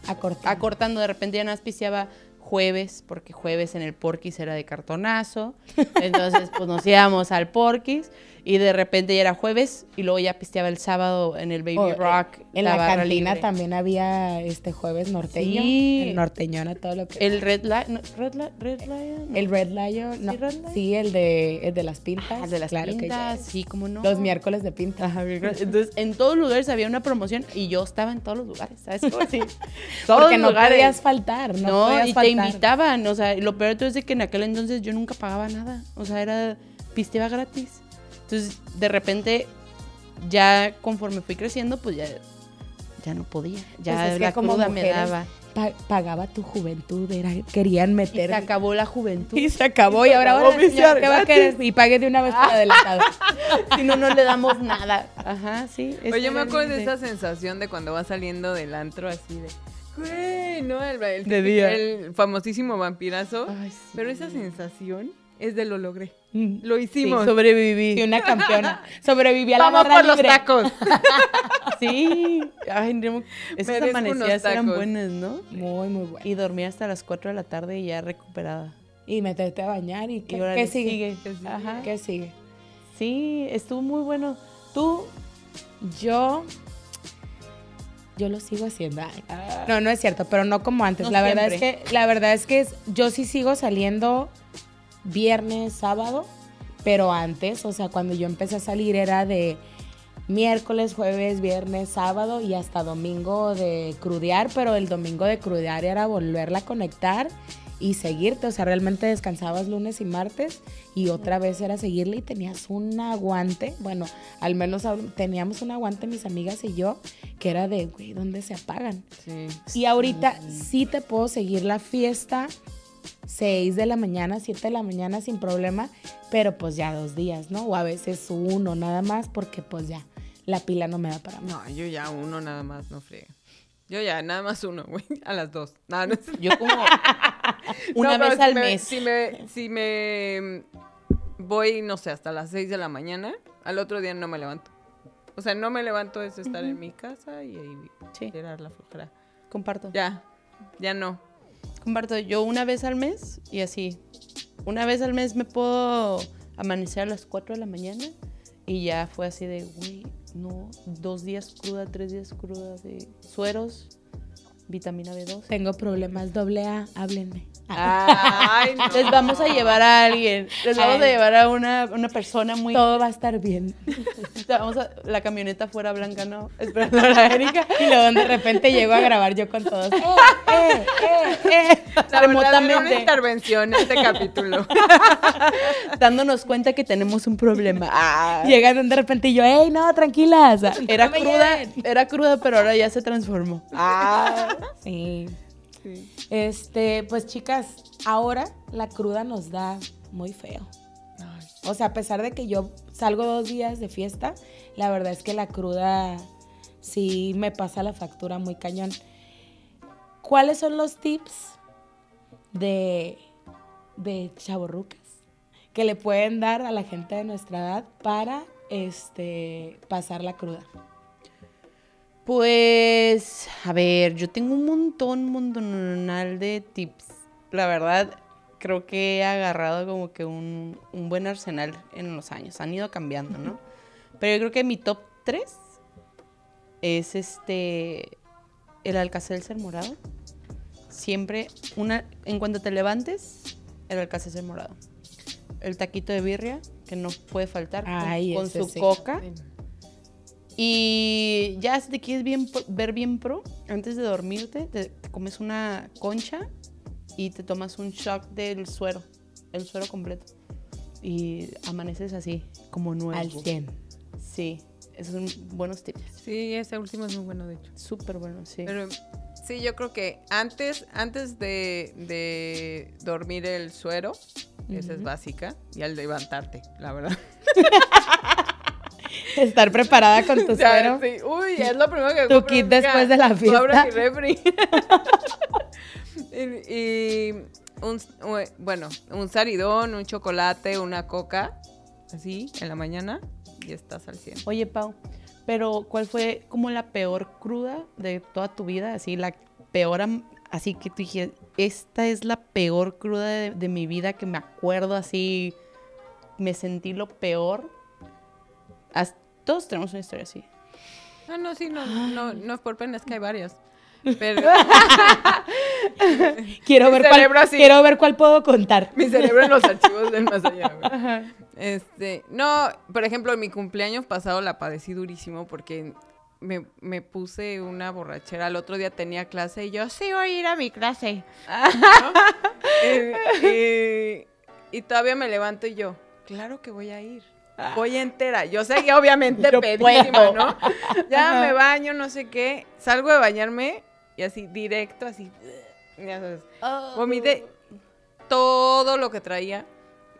Acortando. acortando, de repente ya nada más pisteaba jueves, porque jueves en el Porquis era de cartonazo. Entonces, pues nos íbamos al Porquis y de repente ya era jueves y luego ya pisteaba el sábado en el Baby eh, Rock. En la, barra cantina libre. también había este jueves norteño. Sí. El norteñón a todo lo que. El Red Lion. no, Red, Li- Red Lion. no. El Red Lion. No, ¿Sí, Red Lion? sí, el de, el de las pintas. Ah, de las claro pintas, sí, como no. Los miércoles de pintas. Entonces, en todos lugares había una promoción y yo estaba en todos los lugares, ¿sabes? Sí. Todos Porque no lugares. podías faltar, no, No, podías y te invitaban, o sea, lo peor de todo es de que en aquel entonces yo nunca pagaba nada, o sea, era pisteaba gratis. Entonces, de repente, ya conforme fui creciendo, pues ya, ya no podía, ya Pues es que como cruda me daba. Pa- pagaba tu juventud, era, querían Y meter. se acabó la juventud. Y se acabó, y ahora, acabó ahora, señor, ¿qué va a querer? Y pague de una vez para adelantado. si no, no le damos nada. Ajá, sí. Oye, yo me acuerdo de el- esa sensación de cuando vas saliendo del antro así de... Güey, no, el, el, De día. el famosísimo vampirazo. Ay, sí. Pero esa sensación es de lo logré. Mm. Lo hicimos. Sobreviví. Y una campeona. Sobreviví a la Vamos barra por los tacos. Sí. Ay, no, esas Merezco amanecidas eran buenas, ¿no? Muy, muy bueno. Y dormía hasta las 4 de la tarde y ya recuperada. Y meterte a bañar. ¿Y qué, Y órale, qué sigue? sigue. ¿Qué sigue? Ajá. ¿Qué sigue? Sí, estuvo muy bueno. Tú, Yo. Yo lo sigo haciendo. Ay. No, no es cierto, pero no como antes. No la verdad es que, la verdad es que yo sí sigo saliendo viernes, sábado, pero antes, o sea, cuando yo empecé a salir era de miércoles, jueves, viernes, sábado y hasta domingo de crudear, pero el domingo de crudear era volverla a conectar y seguirte, o sea, realmente descansabas lunes y martes y otra vez era seguirle y tenías un aguante, bueno, al menos teníamos un aguante mis amigas y yo, que era de, güey, ¿dónde se apagan? Sí. Y ahorita sí te puedo seguir la fiesta 6 de la mañana, 7 de la mañana sin problema, pero pues ya dos días, ¿no? O a veces uno nada más porque pues ya la pila no me da para más. No, yo ya uno nada más, no friega. Yo ya, nada más uno, güey. A las dos. No, no es- yo como una No, vez si al me- mes. Si me, si me voy, no sé, hasta las 6 de la mañana, al otro día no me levanto. O sea, no me levanto es estar en mi casa y, y Sí. tirar la flojera. Comparto. Ya, ya no. Comparto yo una vez al mes y así. Una vez al mes me puedo amanecer a las 4 de la mañana y ya fue así de, güey, no, dos días cruda, tres días cruda de sueros, vitamina B2. Tengo problemas doble A, háblenme. Ay, no. Les vamos a llevar a alguien, les vamos a llevar a una, una persona muy... Todo va a estar bien. Vamos a, la camioneta fuera blanca, ¿no? Esperando a la Erika. Y luego de repente llego a grabar yo con todos. ¡Eh, eh, eh, eh! La verdad, era una remotamente. intervención este capítulo. Dándonos cuenta que tenemos un problema. Ah. Llegan de repente y yo, ¡ey, no, tranquilas! Era No cruda, lleven. era cruda, pero ahora ya se transformó. Ah. Sí. Sí. Este, pues chicas, ahora la cruda nos da muy feo. O sea, a pesar de que yo salgo dos días de fiesta, la verdad es que la cruda sí me pasa la factura muy cañón. ¿Cuáles son los tips de, de chavorrucas que le pueden dar a la gente de nuestra edad para este, pasar la cruda? Pues, a ver, yo tengo un montón, un montonal de tips. La verdad, creo que he agarrado como que un, un buen arsenal en los años. Han ido cambiando, ¿no? Pero yo creo que mi top 3 es este, el Alcacelser morado. Siempre, una, en cuanto te levantes, el Alcacelser morado. El taquito de birria, que no puede faltar, con- Ay, con, ese su sí. coca. Y ya si te quieres bien, pro- ver bien pro, antes de dormirte, te, te comes una concha y te tomas un shot del suero, el suero completo. Y amaneces así, como nuevo. Al 100. Sí, esos son buenos tips. Sí, ese último es muy bueno, de hecho. Súper buenos, sí. Pero sí, yo creo que antes, antes de, de dormir el suero, esa es básica, y al levantarte, la verdad. Estar preparada con tu suero. sí. Uy, es lo primero que Tu kit después de la fiesta. mi refri. y, y un, bueno, un saridón, un chocolate, una coca, así, en la mañana. y estás al 100. Oye, Pau, pero ¿cuál fue como la peor cruda de toda tu vida? Así, la peor, así que tú dijiste, esta es la peor cruda de, de mi vida que me acuerdo así, me sentí lo peor. Todos tenemos una historia así. Ah, no, sí, no, no, no es por pena, es que hay varias. Pero Quiero ver, cuál, quiero ver cuál puedo contar. mi cerebro en los archivos del más allá. Este, no, por ejemplo, en mi cumpleaños pasado la padecí durísimo porque me, me puse una borrachera. El otro día tenía clase y yo, sí voy a ir a mi clase. ¿No? Eh, eh, y todavía me levanto y yo, claro que voy a ir. Voy entera. Yo sé que obviamente Yo pedísima, puedo. ¿no? Ya me baño, no sé qué. Salgo de bañarme y así, directo, así. Ya sabes. Vomité todo lo que traía.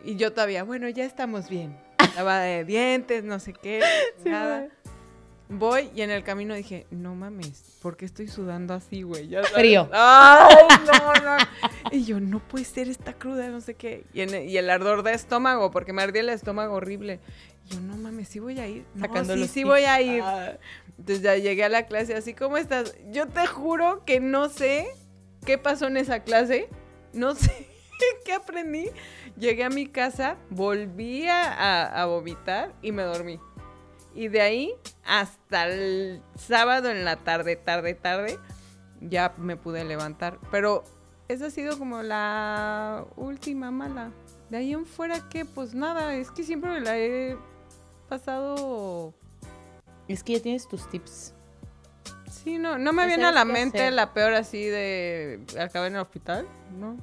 Y yo todavía, bueno, ya estamos bien. Lavada de dientes, no sé qué, nada. Voy y en el camino dije, no mames, ¿por qué estoy sudando así, güey? Ya sabes. Frío. Ay, no, no. Y yo, no puede ser esta cruda, no sé qué. Y, en- y el ardor de estómago, porque me ardía el estómago horrible. Y yo, no mames, sí voy a ir. No, Sacando sí, los sí voy a ir. Ah. Entonces ya llegué a la clase así, ¿cómo estás? Yo te juro que no sé qué pasó en esa clase, no sé qué aprendí. Llegué a mi casa, volví a vomitar y me dormí. Y de ahí hasta el sábado en la tarde, tarde, tarde, ya me pude levantar. Pero esa ha sido como la última mala. De ahí en fuera que, pues nada, es que siempre me la he pasado Es que ya tienes tus tips. Sí, no, no me viene a la qué mente hacer. la peor así de acabar en el hospital, ¿no?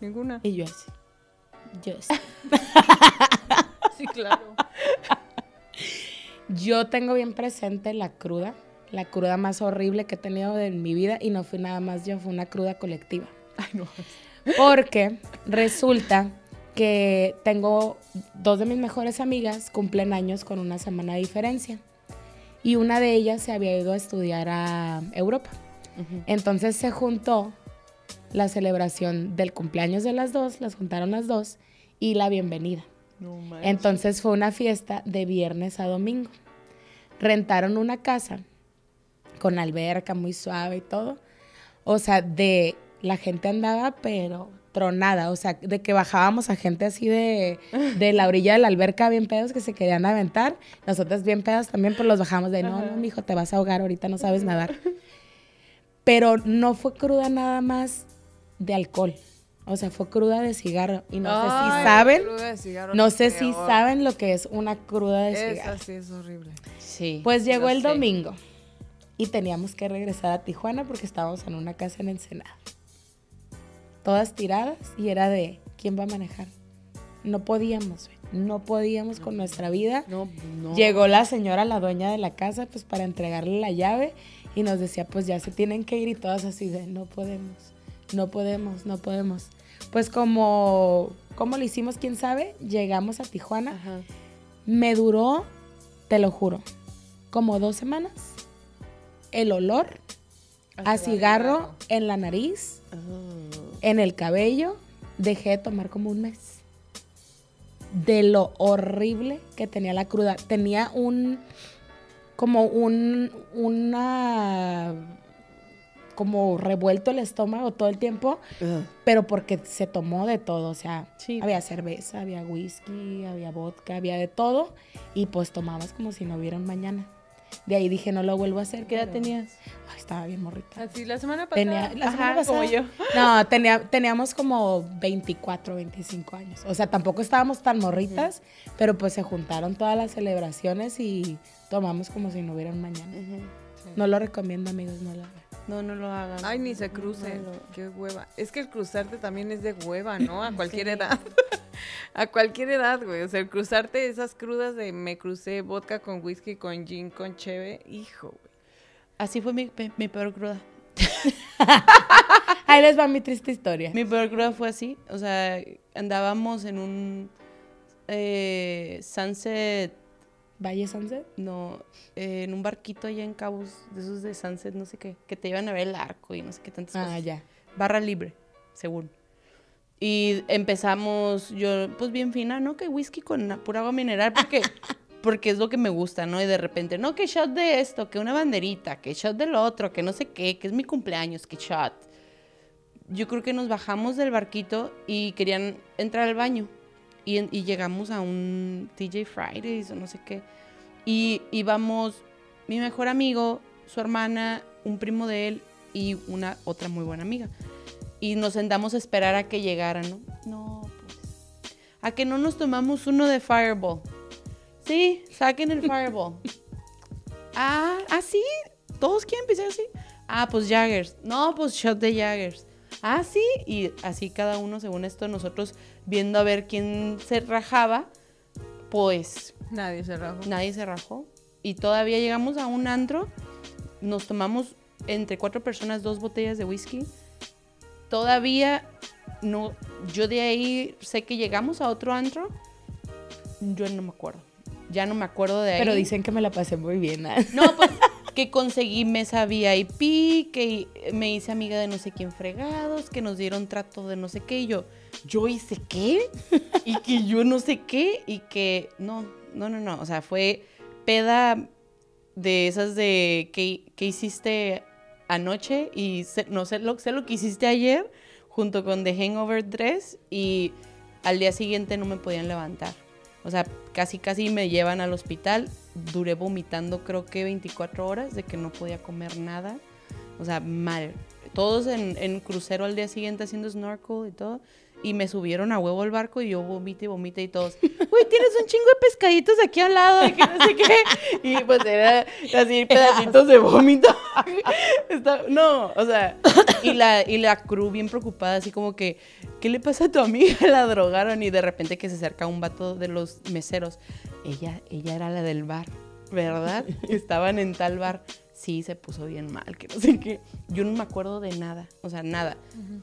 Ninguna. Y yo así. Yo así. Sí, claro. Yo tengo bien presente la cruda, la cruda más horrible que he tenido en mi vida y no fue nada más yo, fue una cruda colectiva. Ay, no. Porque resulta que tengo dos de mis mejores amigas cumplen años con una semana de diferencia y una de ellas se había ido a estudiar a Europa. Entonces se juntó la celebración del cumpleaños de las dos, las juntaron las dos y la bienvenida. No. Entonces fue una fiesta de viernes a domingo. Rentaron una casa con alberca muy suave y todo. O sea, de la gente andaba, pero tronada. O sea, de que bajábamos a gente así de, de la orilla de la alberca bien pedos que se querían aventar. Nosotros bien pedos también, pues los bajamos de no, no, mijo, te vas a ahogar, ahorita no sabes nadar. Pero no fue cruda nada más de alcohol. O sea, fue cruda de cigarro. Y no sé si saben. cruda de cigarro No sé si saben lo que es una cruda de Esa cigarro. sí es horrible. Sí. Pues llegó el sé. domingo y teníamos que regresar a Tijuana porque estábamos en una casa en Ensenada. Todas tiradas y era de quién va a manejar. No podíamos, no podíamos con nuestra vida. No, no. Llegó la señora, la dueña de la casa, pues para entregarle la llave y nos decía, pues ya se tienen que ir y todas así de, no podemos, no podemos, no podemos. Pues como, ¿cómo lo hicimos? ¿Quién sabe? Llegamos a Tijuana. Ajá. Me duró, te lo juro, como dos semanas. El olor a cigarro en la nariz, Oh. en el cabello, dejé de tomar como un mes. De lo horrible que tenía la cruda. Tenía un, como un, una, como revuelto el estómago todo el tiempo, Ugh. pero porque se tomó de todo, o sea, Sí. había cerveza, había whisky, había vodka, había de todo, y pues tomabas como si no hubiera un mañana. De ahí dije, no lo vuelvo a hacer. ¿Qué edad tenías? Ay, estaba bien morrita. Así, la semana pasada. Tenía, la Ajá, semana como pasada- yo. No, tenía, teníamos como 24, 25 años. O sea, tampoco estábamos tan morritas, pero pues se juntaron todas las celebraciones y tomamos como si no hubiera un mañana. Ujú. No lo recomiendo, amigos, no lo. No, no lo hagan. Ay, ni se crucen. No, no. Qué hueva. Es que el cruzarte también es de hueva, ¿no? A cualquier edad. a cualquier edad, güey. O sea, el cruzarte esas crudas de me crucé vodka con whisky, con gin, con cheve. Hijo, güey. Así fue mi, mi peor cruda. Ahí les va mi triste historia. Mi peor cruda fue así. O sea, andábamos en un eh, sunset, Valle Sunset. no, eh, en un barquito allá en Cabos, de esos de sunset, no sé qué, que te llevan a ver el arco y no sé qué tantas Ah, cosas. ya. Barra libre, según. Y empezamos, yo, pues bien fina, ¿no? Que whisky con pura agua mineral, porque porque es lo que me gusta, ¿no? Y de repente, no, que shot de esto, que una banderita, que shot del otro, que no sé qué, que es mi cumpleaños, que shot. Yo creo que nos bajamos del barquito y querían entrar al baño. Y, llegamos a un TJ Fridays o no sé qué. Y íbamos mi mejor amigo, su hermana, un primo de él y una otra muy buena amiga. Y nos sentamos a esperar a que llegaran, ¿no? No, pues. A que no nos tomamos uno de Fireball. Sí, saquen el Fireball. ah, ¿ah, sí? ¿Todos quieren empezar así? Ah, pues Jaggers. No, pues shot de Jaggers. Ah, sí. Y así cada uno, según esto, nosotros viendo a ver quién se rajaba, pues Nadie se rajó. nadie se rajó. Y todavía llegamos a un antro, nos tomamos entre cuatro personas dos botellas de whisky. Todavía no, yo de ahí sé que llegamos a otro antro, yo no me acuerdo. Ya no me acuerdo de ahí. Pero dicen que me la pasé muy bien. ¿ah? No, pues que conseguí mesa VIP, que me hice amiga de no sé quién fregados, que nos dieron trato de no sé qué. Y yo, ¿yo hice qué? Y que yo no sé qué. Y que, no, no, no, no. O sea, fue peda de esas de que, que hiciste anoche y no sé lo, sé lo que hiciste ayer junto con The Hangover 3 y al día siguiente no me podían levantar. O sea, casi casi me llevan al hospital. Duré vomitando creo que 24 horas de que no podía comer nada. O sea, mal. Todos en, en crucero al día siguiente haciendo snorkel y todo. Y me subieron a huevo al barco y yo vomité y vomité y todos. Uy, tienes un chingo de pescaditos aquí al lado. Y que no sé qué. Y pues era así pedacitos de vómito. No, o sea. Y la, y la crew bien preocupada, así como que, ¿qué le pasa a tu amiga? La drogaron y de repente que se acerca un vato de los meseros. Ella, ella era la del bar, ¿verdad? Estaban en tal bar. Sí, se puso bien mal, que no sé qué. Yo no me acuerdo de nada, o sea, nada.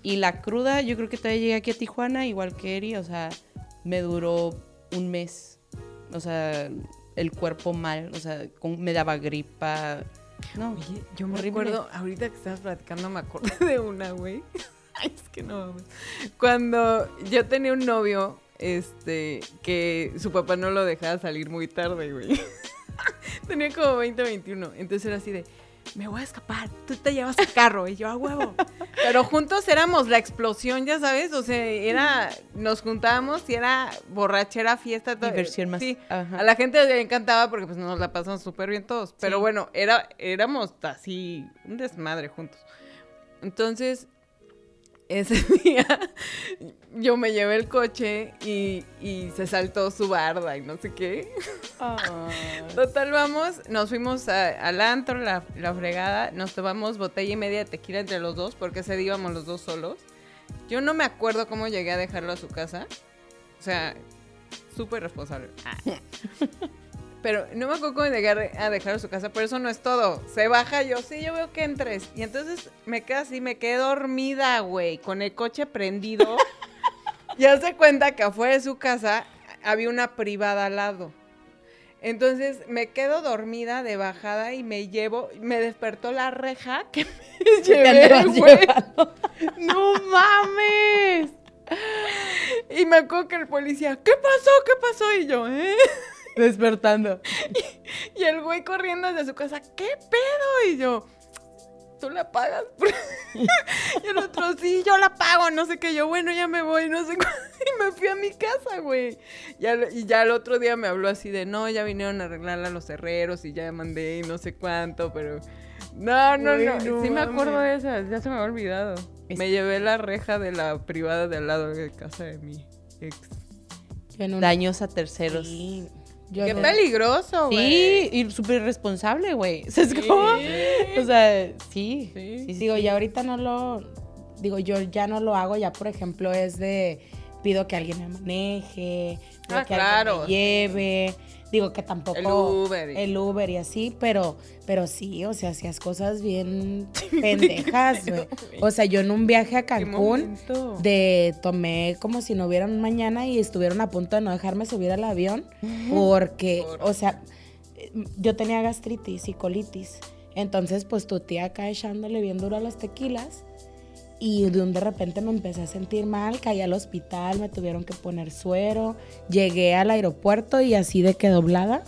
Y la cruda, yo creo que todavía llegué aquí a Tijuana, igual que Eri, o sea, me duró un mes. O sea, el cuerpo mal, o sea, con- me daba gripa. No, Oye, yo me Horrible. acuerdo, ahorita que estabas platicando, me acordé de una, güey. Ay, es que no mames. Cuando yo tenía un novio, este, que su papá no lo dejaba salir muy tarde, güey. tenía como 20, 21. Entonces era así de, me voy a escapar, tú te llevas el carro y yo a huevo. Pero juntos éramos la explosión, ya sabes, o sea, era, nos juntábamos y era borrachera, fiesta. todo. diversión más. Sí, Ajá. a la gente le encantaba porque pues nos la pasamos súper bien todos. Pero Sí. bueno, era, éramos así un desmadre juntos. Entonces, ese día yo me llevé el coche y, y se saltó su barda y no sé qué. Total, vamos, nos fuimos a- al antro, la, la fregada, nos tomamos botella y media de tequila entre los dos porque ese día íbamos los dos solos. Yo no me acuerdo cómo llegué a dejarlo a su casa. O sea, súper responsable. Ah. Pero no me acuerdo cómo llegué a a su casa, pero eso no es todo. Se baja yo, sí, yo veo que entres. Y entonces me quedé así, me quedé dormida, güey, con el coche prendido. y hace cuenta que afuera de su casa había una privada al lado. Entonces me quedo dormida de bajada y me llevo, me despertó la reja que me llevé, güey. ¡No mames! Y me acuerdo que el policía, ¿qué pasó? ¿Qué pasó? Y yo, ¿eh? Despertando. Y el güey corriendo desde su casa, ¿qué pedo? Y yo, ¿tú la pagas? y el otro, sí, yo la pago, no sé qué. Yo, bueno, ya me voy, no sé cuándo. Y me fui a mi casa, güey. Y, al- y ya el otro día me habló así de, no, ya vinieron a arreglarla los herreros y ya mandé y no sé cuánto, pero... No, no, Güey, no. no sí me acuerdo de esas, ya se me había olvidado. Es- Me llevé la reja de la privada de al lado de casa de mi ex. Un- Daños a terceros. Sí, yo Qué peligroso, güey. Sí, y súper responsable, güey. ¿Sabes cómo? O sea, sí. Sí. sí, sí, Digo, sí. ya ahorita no lo. Digo, yo ya no lo hago. Ya, por ejemplo, es de. Pido que alguien me maneje. pido Ah, que claro. alguien me lleve. Digo que tampoco. El Uber y- El Uber y así, pero, pero sí, o sea, hacías cosas bien pendejas, güey. O sea, yo en un viaje a ¿Qué Cancún. De tomé como si no hubiera un mañana y estuvieron a punto de no dejarme subir al avión porque, Por- o sea, eh, yo tenía gastritis y colitis. Entonces, pues tu tía acá echándole bien duro a los tequilas y de un de repente me empecé a sentir mal, caí al hospital, me tuvieron que poner suero, llegué al aeropuerto y así de que doblada.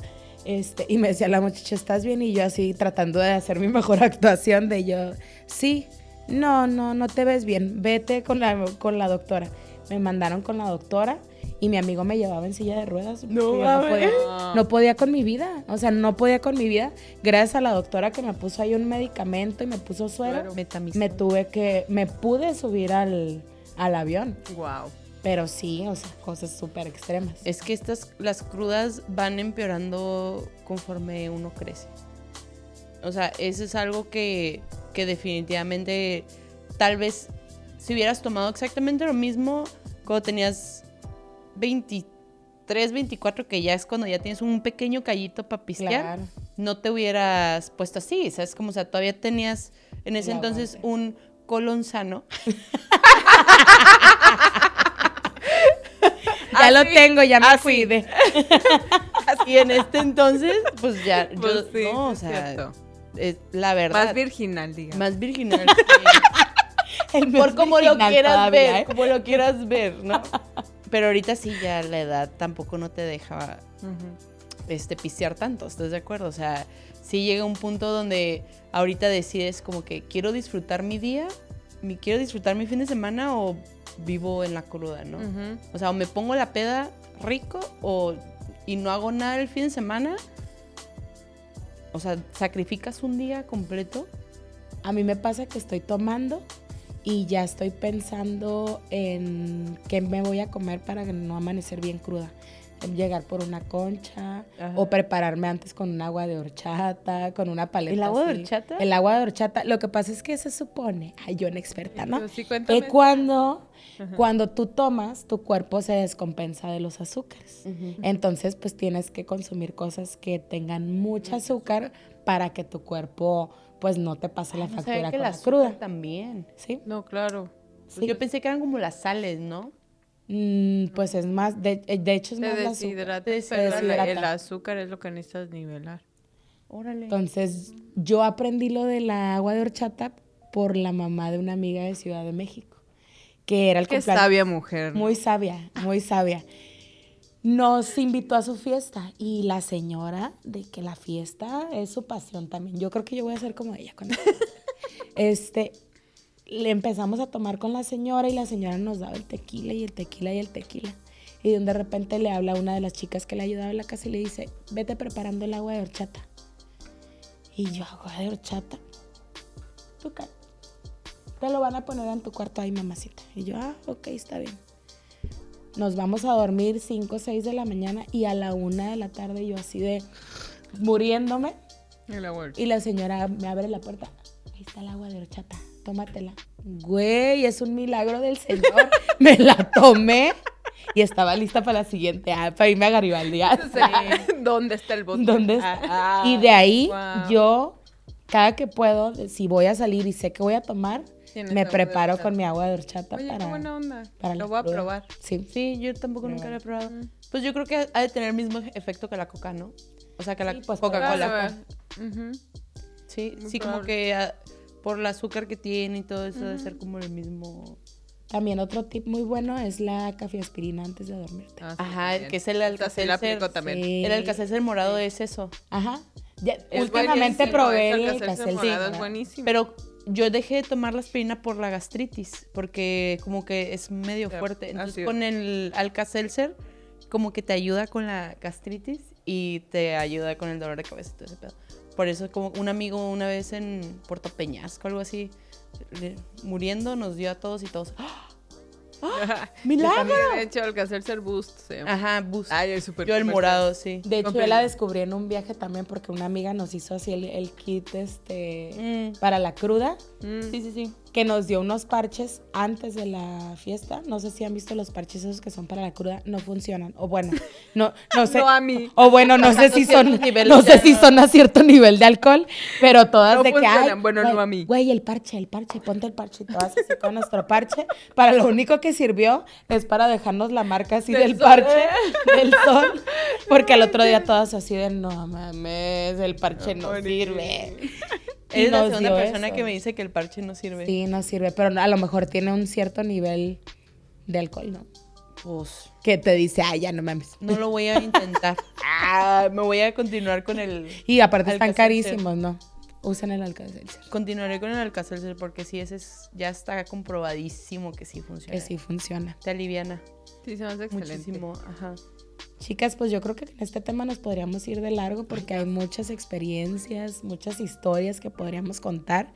Este, y me decía la muchacha, ¿estás bien? Y yo así tratando de hacer mi mejor actuación de yo, sí, no, no, no te ves bien, vete con la, con la doctora. Me mandaron con la doctora y mi amigo me llevaba en silla de ruedas. No, mames. podía, no podía con mi vida, o sea, no podía con mi vida. Gracias a la doctora que me puso ahí un medicamento y me puso suero, Claro. Me tuve que, me pude subir al, al avión. Wow. Pero sí, o sea, cosas súper extremas. Es que estas, las crudas van empeorando conforme uno crece. O sea, eso es algo que, que definitivamente, tal vez, si hubieras tomado exactamente lo mismo cuando tenías 23, 24, que ya es cuando ya tienes un pequeño callito para pistear, Claro. no te hubieras puesto así, ¿sabes? Como, o sea, todavía tenías en ese entonces un colon sano. Ya lo tengo, ya me así. fui de... Y en este entonces, pues ya, yo, Pues sí, no, o sea, es la verdad. Más virginal, digamos. Más virginal. sí. El Por como lo quieras todavía, ver, ¿eh? como lo quieras ver, ¿no? Pero ahorita sí ya la edad tampoco no te deja Ujú. este pistear tanto, ¿estás de acuerdo? O sea, sí llega un punto donde ahorita decides como que quiero disfrutar mi día, mi quiero disfrutar mi fin de semana o vivo en la cruda, ¿no? O sea, o me pongo la peda rico o y no hago nada el fin de semana. O sea, sacrificas un día completo. A mí me pasa que estoy tomando y ya estoy pensando en qué me voy a comer para no amanecer bien cruda. Llegar por una concha Ajá. o prepararme antes con un agua de horchata, con una paleta. ¿El agua de horchata? El agua de horchata. Lo que pasa es que se supone, ay, yo en experta, ¿no? Sí, cuéntame. Que cuando, cuando tú tomas, tu cuerpo se descompensa de los azúcares. Entonces, pues tienes que consumir cosas que tengan mucho azúcar para que tu cuerpo, pues no te pase la No sabía factura que con la cruda. también. ¿Sí? No, claro. Sí. Yo pensé que eran como las sales, ¿no? Mm, pues es más, de, de hecho es Te más el azúcar. deshidrata, pero deshidrata. el azúcar es lo que necesitas nivelar. Órale. Entonces, yo aprendí lo de la agua de horchata por la mamá de una amiga de Ciudad de México, que era el Qué cumpleaños- sabia mujer. ¿no? Muy sabia, muy sabia. Nos invitó a su fiesta y la señora de que la fiesta es su pasión también. Yo creo que yo voy a ser como ella. Cuando... este, le empezamos a tomar con la señora y la señora nos daba el tequila y el tequila y el tequila. Y de repente le habla a una de las chicas que le ayudaba en la casa y le dice, vete preparando el agua de horchata. Y yo, agua de horchata. Tú te lo van a poner en tu cuarto ahí, mamacita. Y yo, ah, ok, está bien. Nos vamos a dormir 5 o 6 de la mañana y a la 1 de la tarde yo así de muriéndome. Y la señora me abre la puerta. Ahí está el agua de horchata, tómatela. Güey, es un milagro del Señor. me la tomé y estaba lista para la siguiente, ah, para irme a Garibaldi. ah. ¿Dónde está el está? Ah, y de ahí wow. yo, cada que puedo, si voy a salir y sé que voy a tomar, Tienes me preparo con mi agua de horchata Oye, para, qué buena onda. para Lo voy a probar. Sí. Sí, yo tampoco nunca lo he probado. Pues yo creo que ha de tener el mismo efecto que la coca, ¿no? O sea, que la Sí, pues, Coca-Cola. Claro, ujú. Sí, Muy sí, como probable. que ah, por el azúcar que tiene y todo eso debe ser como el mismo. También otro tip muy bueno es la cafeaspirina antes de dormirte. Ah, sí, Ajá, también. que es el Esa sí también. Sí. El alcacelser morado es eso. Ajá. Ya, Es últimamente probé el Alka-Seltzer, morado es buenísimo. Pero yo dejé de tomar la aspirina por la gastritis, porque como que es medio fuerte. Entonces así es. con el Alka-Seltzer como que te ayuda con la gastritis y te ayuda con el dolor de cabeza y todo ese pedo. Por eso como un amigo una vez en Puerto Peñasco, algo así, le- muriendo nos dio a todos y todos. ¡Ah! ¡Milagro! También, de hecho, el Alka-Seltzer Boost se llama. Ajá, bus. Ay, el super Yo el morado, sí. De hecho, yo la descubrí en un viaje también porque una amiga nos hizo así el, el kit este Mm, para la cruda, Mm. Sí, sí, sí. Que nos dio unos parches antes de la fiesta. No sé si han visto los parches esos que son para la cruda, no funcionan. O bueno, no, no sé. No a mí. O bueno, no sé si son, no sé si son a cierto nivel de alcohol, pero todas No de que funcionan, ay, bueno, güey, no a mí. Güey, el parche, el parche, ponte el parche y todas así con nuestro parche. Para lo único que sirvió es para dejarnos la marca así Del del, sol. parche, del sol, porque al otro día todas así de no mames, el parche no Morir. sirve. Eres la segunda persona eso. que me dice que el parche no sirve. Sí, no sirve, pero a lo mejor tiene un cierto nivel de alcohol, ¿no? Pues Que te dice, ay, ya no mames. no lo voy a intentar. Ah, me voy a continuar con el. Y aparte están carísimos, ¿no? Usen el Alka-Seltzer. Continuaré con el Alka-Seltzer porque sí, ese es, ya está comprobadísimo que sí funciona. Que sí funciona. Te aliviana Sí, se me hace excelente. muchísimo. Ajá. Chicas, pues yo creo que en este tema nos podríamos ir de largo porque hay muchas experiencias, muchas historias que podríamos contar.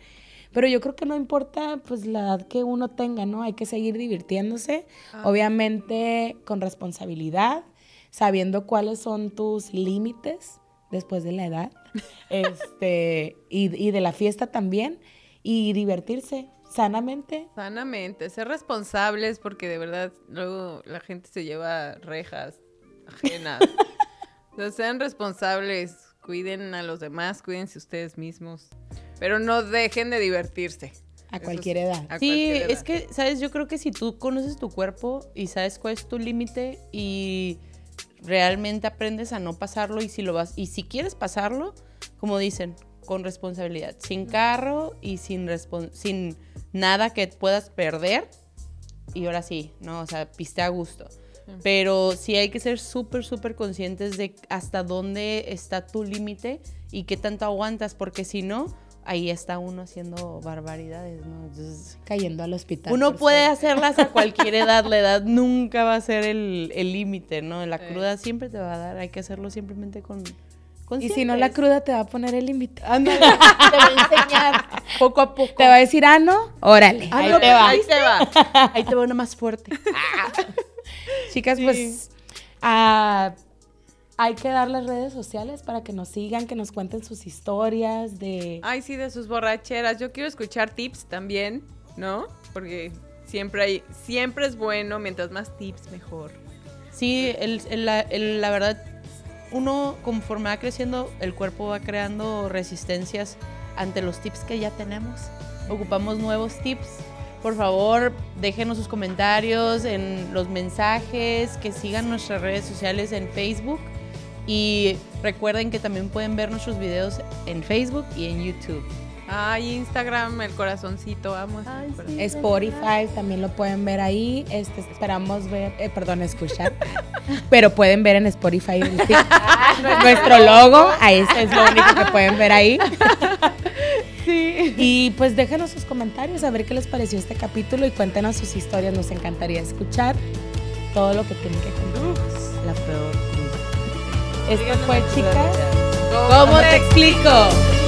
Pero yo creo que no importa pues la edad que uno tenga, ¿no? Hay que seguir divirtiéndose, obviamente con responsabilidad, sabiendo cuáles son tus límites después de la edad, este, y, y de la fiesta también, y divertirse sanamente. Sanamente, ser responsables porque de verdad luego la gente se lleva rejas ajenas. o sea, sean responsables, cuiden a los demás, cuídense ustedes mismos, pero no dejen de divertirse. A cualquier es- edad. a Sí, cualquier edad. es que, ¿sabes? Yo creo que si tú conoces tu cuerpo y sabes cuál es tu límite y realmente aprendes a no pasarlo y si lo vas y si quieres pasarlo, como dicen, con responsabilidad, sin carro y sin sin nada que puedas perder y ahora sí, no, o sea, piste a gusto. Pero sí hay que ser súper, súper conscientes de hasta dónde está tu límite y qué tanto aguantas, porque si no, ahí está uno haciendo barbaridades, ¿no? Entonces, Cayendo al hospital. uno puede ser- hacerlas a cualquier edad, la edad nunca va a ser el el límite, ¿no? La cruda siempre te va a dar, hay que hacerlo simplemente con... Y si no, la cruda te va a poner el límite. Ándale, te va a enseñar poco a poco. Te va a decir, ah, no, órale, Ah, ahí no, te va. Ahí te va. Ahí te va una más fuerte. Chicas, pues ah, hay que dar las redes sociales para que nos sigan, que nos cuenten sus historias de... Ay, sí, de sus borracheras. Yo quiero escuchar tips también, ¿no? Porque siempre hay, siempre es bueno, mientras más tips, mejor. Sí, el- el- la, el- la verdad, uno conforme va creciendo, el cuerpo va creando resistencias ante los tips que ya tenemos. Ocupamos nuevos tips. Por favor, déjenos sus comentarios en los mensajes, que sigan nuestras redes sociales en Facebook. Y recuerden que también pueden ver nuestros videos en Facebook y en YouTube. Ay, Instagram, el corazoncito, amo. Ay, sí. Spotify también lo pueden ver ahí. Este, esperamos ver, eh, perdón, escuchar. pero pueden ver en Spotify nuestro logo. Ahí es, es lo único que pueden ver ahí. Y pues déjenos sus comentarios a ver qué les pareció este capítulo y cuéntenos sus historias. Nos encantaría escuchar todo lo que tienen que contarnos. La peor. Esto fue, chicas. ¿Cómo ¿Cómo te explico?